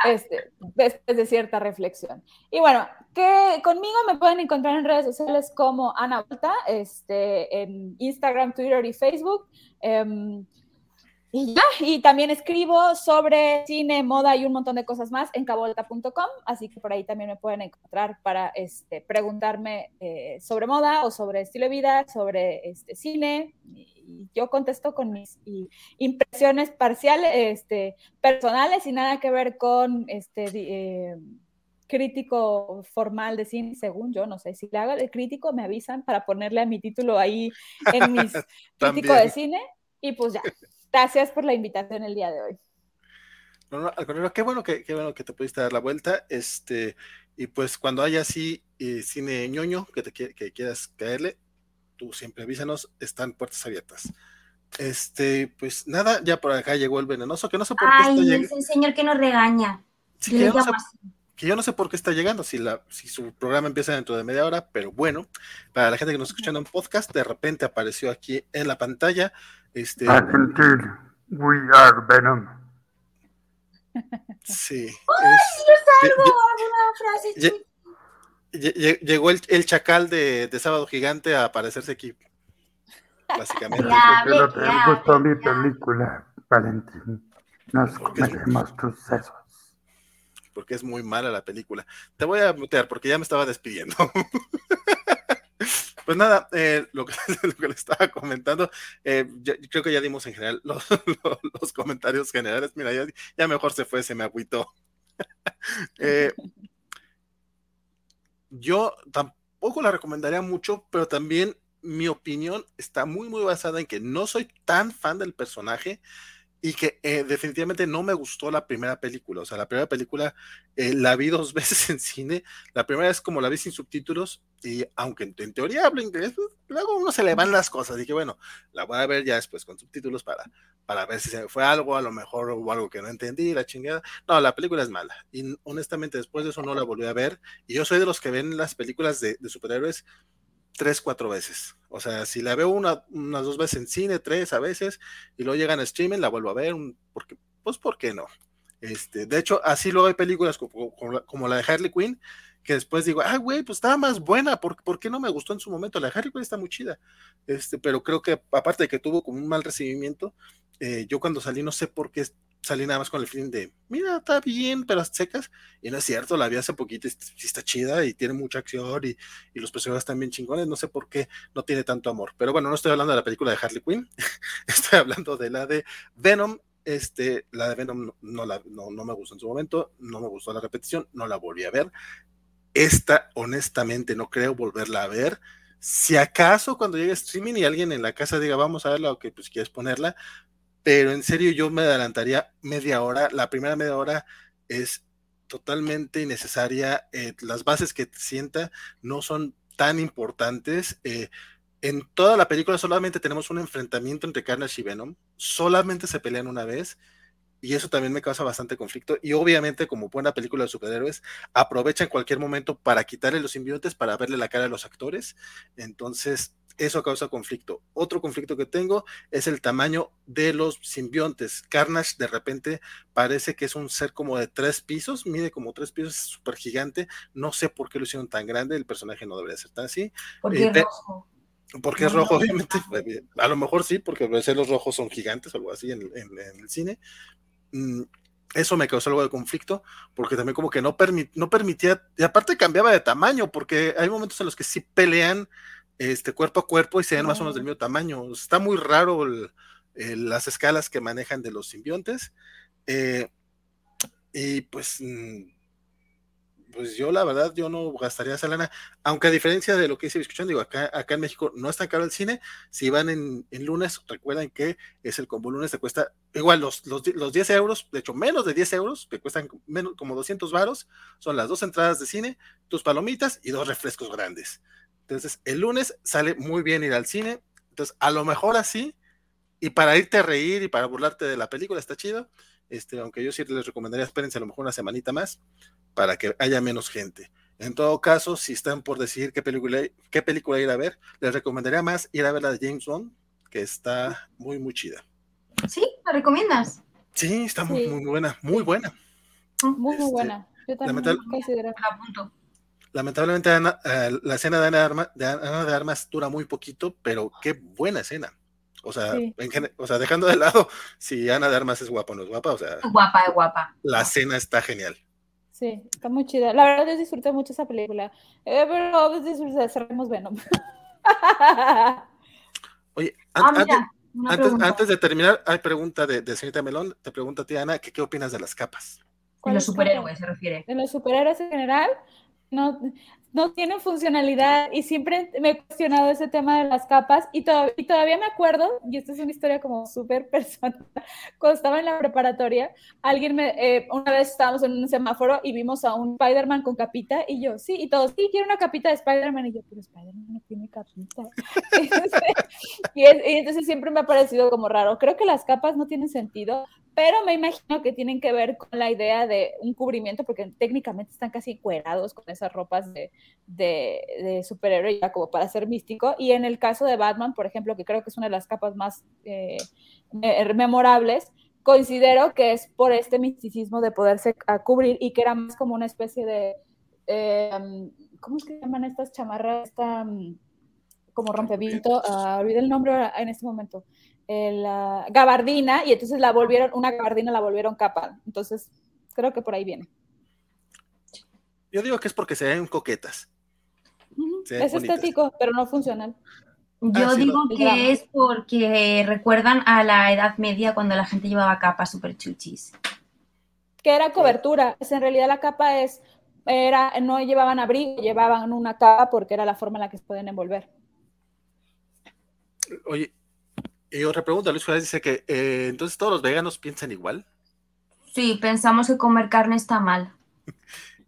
Este, después de cierta reflexión. Y bueno, que conmigo me pueden encontrar en redes sociales como Ana Volta, este, en Instagram, Twitter y Facebook. Em, y ya, y también escribo sobre cine, moda y un montón de cosas más en cabolta.com, así que por ahí también me pueden encontrar para este, preguntarme eh, sobre moda o sobre estilo de vida, sobre este, cine. Y yo contesto con mis impresiones parciales, este, personales y nada que ver con este, eh, crítico formal de cine, según yo, no sé, si le hago el crítico me avisan para ponerle a mi título ahí en mis crítico de cine y pues ya. Gracias por la invitación el día de hoy. No, no, al contrario, qué bueno que, qué bueno que te pudiste dar la vuelta. Este, y pues cuando haya así eh, cine ñoño que te que quieras caerle, tú siempre avísanos, están puertas abiertas. este, pues nada, ya por acá llegó el venenoso, que no sé por qué Ay, está es llegando. el señor que nos regaña. Sí, Le que. Que yo no sé por qué está llegando, si, la, si su programa empieza dentro de media hora, pero bueno, para la gente que nos escucha en un podcast, de repente apareció aquí en la pantalla. Este, Argentina, we are Venom. sí. es- llegó el, el chacal de, de Sábado Gigante a aparecerse aquí, básicamente. Porque no te mi película, Valentín. Nos comeremos tus sesos. Porque es muy mala la película. Te voy a mutear porque ya me estaba despidiendo. Pues nada, eh, lo, que, lo que estaba comentando, eh, ya- creo que ya dimos en general los, los- los comentarios generales. Mira, ya, ya mejor se fue, se me agüitó. Eh, yo tampoco la recomendaría mucho, pero también mi opinión está muy, muy basada en que no soy tan fan del personaje y que eh, definitivamente no me gustó la primera película. O sea, la primera película eh, la vi dos veces en cine. La primera es como la vi sin subtítulos y aunque en, en teoría hablo inglés, pues, luego uno se le van las cosas. Dije, bueno, la voy a ver ya después con subtítulos para, para ver si se fue algo, a lo mejor hubo algo que no entendí, la chingada. No, la película es mala. Y honestamente después de eso no la volví a ver. Y yo soy de los que ven las películas de superhéroes tres, cuatro veces. O sea, si la veo una, unas dos veces en cine, tres a veces, y luego llegan a streaming, la vuelvo a ver, un- porque, pues, ¿por qué no? Este, de hecho, así luego hay películas como, como la- de Harley Quinn, que después digo, ah, güey, pues estaba más buena, ¿por, por qué no me gustó en su momento? La de Harley Quinn está muy chida, este, pero creo que aparte de que tuvo como un mal recibimiento, eh, yo cuando salí no sé por qué salí nada más con el feeling de, mira, está bien, pero secas, y no es cierto, la vi hace poquito y sí está chida y tiene mucha acción y, y los personajes están bien chingones, no sé por qué no tiene tanto amor. Pero bueno, no estoy hablando de la película de Harley Quinn, estoy hablando de la de Venom. Este, la de Venom no, no la, no, no me gustó en su momento, no me gustó la repetición, no la volví a ver. Esta, honestamente, no creo volverla a ver. Si acaso cuando llegue streaming y alguien en la casa diga, vamos a verla, o que pues quieres ponerla, pero en serio yo me adelantaría media hora. La primera media hora es totalmente innecesaria. eh, las bases que sienta no son tan importantes. eh, en toda la película solamente tenemos un enfrentamiento entre Carnage y Venom. Solamente se pelean una vez. Y eso también me causa bastante conflicto. Y obviamente, como buena película de superhéroes, aprovecha en cualquier momento para quitarle los simbiontes, para verle la cara a los actores. Entonces, eso causa conflicto. Otro conflicto que tengo es el tamaño de los simbiontes. Carnage de repente parece que es un ser como de tres pisos, mide como tres pisos, es súper gigante. No sé por qué lo hicieron tan grande, el personaje no debería ser tan así. Porque Eh, es rojo. Porque es rojo, no, obviamente. pues, A lo mejor sí, porque a veces los rojos son gigantes o algo así en, en- en el cine. Mm, Eso me causó algo de conflicto, porque también como que no, permi- no permitía, y aparte cambiaba de tamaño, porque hay momentos en los que sí pelean este, cuerpo a cuerpo y se ven más o menos del mismo tamaño. Está muy raro el- el- las escalas que manejan de los simbiontes. eh, y pues, mm, pues yo la verdad, yo no gastaría esa lana, aunque a diferencia de lo que hice escuchando, digo, acá, acá en México no es tan caro el cine, si van en, en lunes, recuerden que es el combo lunes, te cuesta igual los, los, di- los 10 euros, de hecho menos de 10 euros, te cuestan menos, como 200 varos, son las dos entradas de cine, tus palomitas y dos refrescos grandes. Entonces, el lunes sale muy bien ir al cine, entonces a lo mejor así, y para irte a reír y para burlarte de la película está chido, este, aunque yo sí les recomendaría, espérense a lo mejor una semanita más, para que haya menos gente. En todo caso, si están por decidir qué película, qué película ir a ver, les recomendaría más ir a ver la de James Bond, que está muy, muy chida. ¿Sí? ¿La recomiendas? Sí, está muy, Sí. muy buena, muy buena. Muy, muy Este, buena. Yo también. La apunto. Lamentablemente, Ana- eh, la escena de Ana, de Arma- de Ana de Armas dura muy poquito, pero qué buena escena. O sea, Sí. en gen- o sea, dejando de lado si Ana de Armas es guapa o no es guapa, o sea, guapa, es guapa. la escena está genial. Sí, está muy chida. La verdad, yo disfruté mucho esa película. Eh, pero disfruté, cerremos Venom. Oye, Ah, an- antes, mira, una antes, pregunta. antes de terminar, hay pregunta de, de señorita Melón. Te pregunta a ti, Ana, ¿qué, qué opinas de las capas? De ¿Cuál los es superhéroes se refiere. De los superhéroes en general, no, no tienen funcionalidad y siempre me he cuestionado ese tema de las capas y, todavía me acuerdo, y esta es una historia como súper personal, cuando estaba en la preparatoria, alguien me, eh, una vez estábamos en un semáforo y vimos a un Spider-Man con capita y yo, sí, y todos, sí, quiero una capita de Spider-Man y yo, pero Spider-Man no tiene capita. y entonces siempre me ha parecido como raro. Creo que las capas no tienen sentido, pero me imagino que tienen que ver con la idea de un cubrimiento, porque técnicamente están casi cuerados con esas ropas de, de, superhéroe, ya como para ser místico. Y en el caso de Batman, por ejemplo, que creo que es una de las capas más eh, memorables, considero que es por este misticismo de poderse cubrir y que era más como una especie de. Eh, ¿Cómo es que llaman estas chamarras? Esta, mm, como rompeviento, uh, olvidé el nombre en este momento la gabardina y entonces la volvieron, una gabardina la volvieron capa. Entonces, creo que por ahí viene. Yo digo que es porque se ven coquetas. es estético, pero no funcional. Yo ah, digo que es porque recuerdan a la Edad Media cuando la gente llevaba capas super chuchis. Que era cobertura. Es, en realidad la capa es, era, no llevaban abrigo, llevaban una capa porque era la forma en la que se pueden envolver. Oye, y otra pregunta, Luis Juárez dice que eh, entonces todos los veganos piensan igual. Sí, pensamos que comer carne está mal.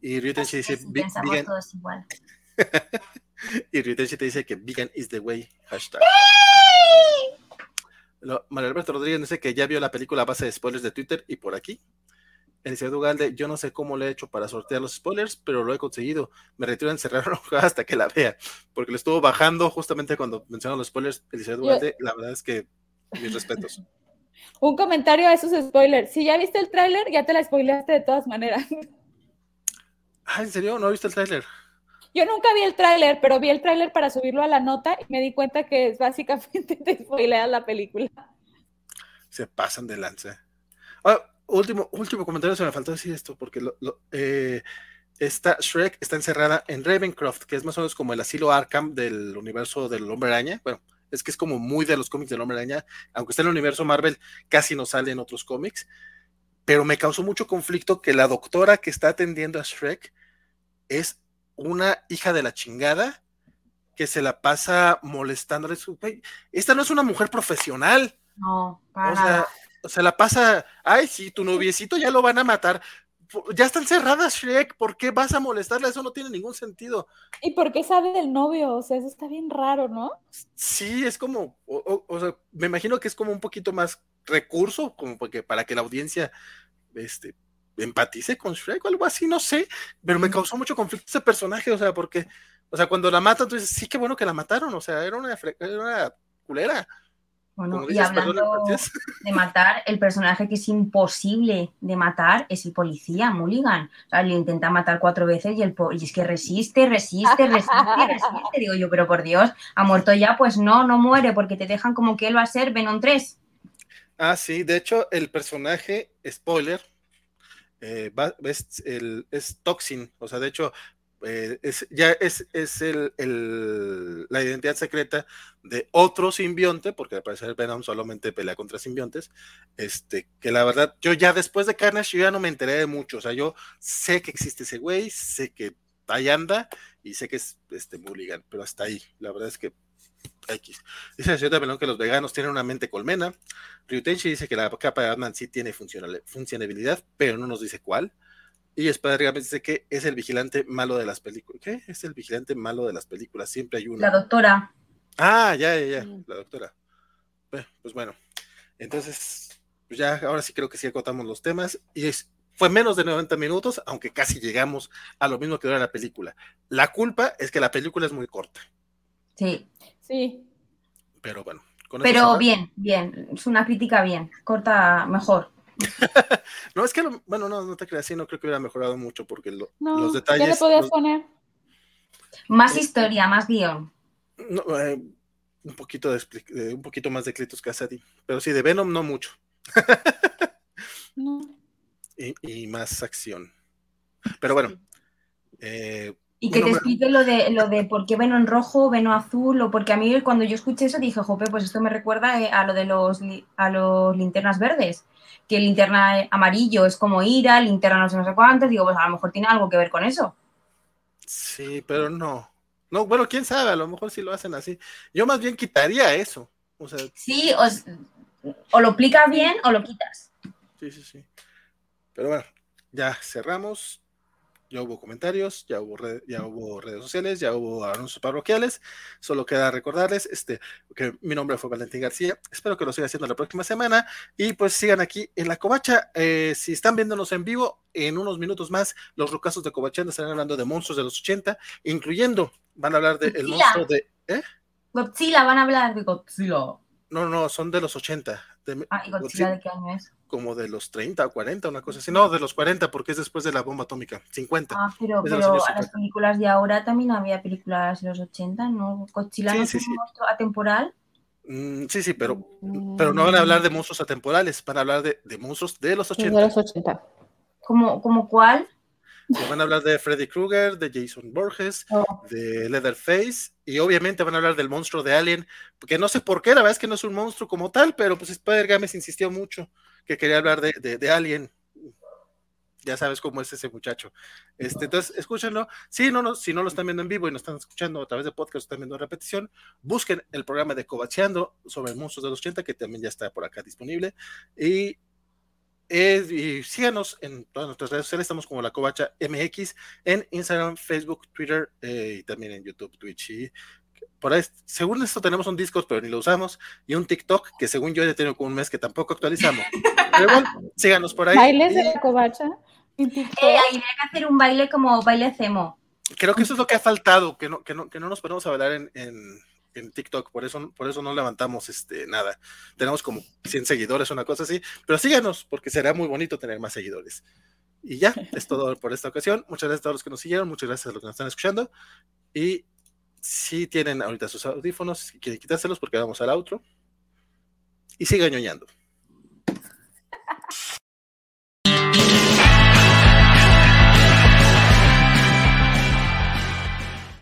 y Ryutenshi dice... pensamos todos igual. y Ryutenshi te dice que vegan is the way, hashtag. María Alberto Rodríguez dice que ya vio la película a base de spoilers de Twitter y por aquí. Eliseo Ugalde, yo no sé cómo le he hecho para sortear los spoilers, pero lo he conseguido. Me retiro a encerrar hasta que la vea, porque le estuvo bajando justamente cuando mencionaron los spoilers. Eliseo Ugalde, la verdad es que mis respetos. Un comentario a esos spoilers. Si ya viste el tráiler, ya te la spoileaste de todas maneras. Ah, ¿en serio? ¿No viste el tráiler? Yo nunca vi el tráiler, pero vi el tráiler para subirlo a la nota y me di cuenta que es básicamente te spoileas la película. Se pasan de lance. Ah, último, último comentario, se me faltó decir esto, porque lo, eh, esta Shrek está encerrada en Ravencroft, que es más o menos como el asilo Arkham del universo del Hombre Araña. Bueno, es que es como muy de los cómics del Hombre Araña, aunque está en el universo Marvel, casi no sale en otros cómics. Pero me causó mucho conflicto que la doctora que está atendiendo a Shrek es una hija de la chingada que se la pasa molestándole. Esta no es una mujer profesional. No, para o sea, la pasa, ay, sí, tu noviecito ya lo van a matar. Ya están cerradas, Shrek, ¿por qué vas a molestarla? Eso no tiene ningún sentido. ¿Y por qué sabe del novio? O sea, eso está bien raro, ¿no? Sí, es como, o, sea, me imagino que es como un poquito más recurso, como porque para que la audiencia este, empatice con Shrek o algo así, no sé, pero me causó mucho conflicto ese personaje, o sea, porque, o sea, cuando la matan, tú dices, sí, qué bueno que la mataron, o sea, era una, era una culera. Bueno, y hablando de matar, el personaje que es imposible de matar es el policía, Mulligan. O sea, lo intenta matar cuatro veces y, el y es que resiste, resiste, resiste, resiste. Digo yo, pero por Dios, ¿ha muerto ya? Pues no, no muere porque te dejan como que él va a ser Venom 3. Ah, sí, de hecho, el personaje, spoiler, eh, es, el, es Toxin. O sea, de hecho, eh, es, ya es, es el, la identidad secreta de otro simbionte, porque al parecer Venom solamente pelea contra simbiontes, este, que la verdad, yo ya después de Carnage, yo ya no me enteré de mucho, o sea, yo sé que existe ese güey, sé que ahí anda, y sé que es este Mulligan, pero hasta ahí, la verdad es que X. Dice la señora Melón que los veganos tienen una mente colmena. Ryutenshi dice que la capa de Batman sí tiene funcionalidad, pero no nos dice cuál. Y spider dice que es el vigilante malo de las películas. ¿Qué? Es el vigilante malo de las películas. Siempre hay uno. La doctora. Ah, ya, ya, ya. La doctora. Pues bueno. Entonces, pues ya, ahora sí creo que sí acotamos los temas. Y es, fue menos de 90 minutos, aunque casi llegamos a lo mismo que dura la película. La culpa es que la película es muy corta. Sí. Sí. Pero bueno. Pero bien, bien. Es una crítica bien. Corta mejor. no, es que, bueno, no, no te creas, sí, no creo que hubiera mejorado mucho porque los detalles. ¿Qué le podías poner? Más historia, más guion. Eh, un poquito de, un poquito más de Clitus Cassidy, pero sí, de Venom no mucho. Y, más acción. Pero bueno. Eh, y que te explique lo de, lo de por qué Venom rojo, Venom azul, o porque a mí cuando yo escuché eso dije, jope, pues esto me recuerda eh, a lo de los, a los linternas verdes que linterna amarillo es como ira, linterna no sé, no sé cuántos, digo, pues a lo mejor tiene algo que ver con eso. Sí, pero no. No, bueno, quién sabe, a lo mejor sí lo hacen así. Yo más bien quitaría eso. O sea, Sí, o, s- o lo aplicas bien o lo quitas. sí, sí, sí. Pero bueno, ya cerramos. Ya hubo comentarios, ya hubo, red- ya hubo redes sociales, ya hubo anuncios parroquiales. Solo queda recordarles este, que mi nombre fue Valentín García. Espero que lo siga haciendo la próxima semana. Y pues sigan aquí en la Covacha. Eh, si están viéndonos en vivo, en unos minutos más, los rocazos de Covachando estarán hablando de monstruos de los 80, incluyendo, van a hablar del Godzilla. monstruo de. ¿Eh? Godzilla, van a hablar de Godzilla. No, no, son de los 80. de- Ah, ¿y Godzilla Godzilla de qué año es? Como de los 30 o 40, una cosa así. No, de los 40, porque es después de la bomba atómica. 50. Ah, pero, de los a las 50. películas de ahora también había películas de los 80, ¿no? Godzilla Sí, no es sí, un sí. monstruo atemporal. Mm, sí, sí, pero, pero no van a hablar de monstruos atemporales, van a hablar de, de monstruos de los De 80. los 80. ¿Como, como cuál? Van a hablar de Freddy Krueger, de Jason Borges, Oh. de Leatherface, y obviamente van a hablar del monstruo de Alien, porque no sé por qué, la verdad es que no es un monstruo como tal, pero pues Spider Games insistió mucho que quería hablar de, de. Ya sabes cómo es ese muchacho. Este, entonces, escúchenlo. Si no, no, si no lo están viendo en vivo y nos están escuchando a través de podcast, están viendo en repetición, busquen el programa de Covacheando sobre monstruos de los 80, que también ya está por acá disponible. Y, eh, y síganos en todas nuestras redes sociales, estamos como la Covacha MX, en Instagram, Facebook, Twitter eh, y también en YouTube, Twitch. Y por ahí, según esto tenemos un Discord, pero ni lo usamos, y un TikTok, que según yo ya tengo como un mes que tampoco actualizamos. Pero igual, síganos por ahí. Bailes de Y la covacha. Eh, habría que hacer un baile como baile cemo. creo que eso es lo que ha faltado, que no, que no, que no nos ponemos a bailar en, en, en TikTok, por eso, por eso no levantamos este, nada. Tenemos como 100 seguidores, una cosa así, pero síganos, porque será muy bonito tener más seguidores. Y ya, es todo por esta ocasión. Muchas gracias a todos los que nos siguieron, muchas gracias a los que nos están escuchando. Y si tienen ahorita sus audífonos, quieren quitárselos porque vamos al outro. Y sigan ñoñando.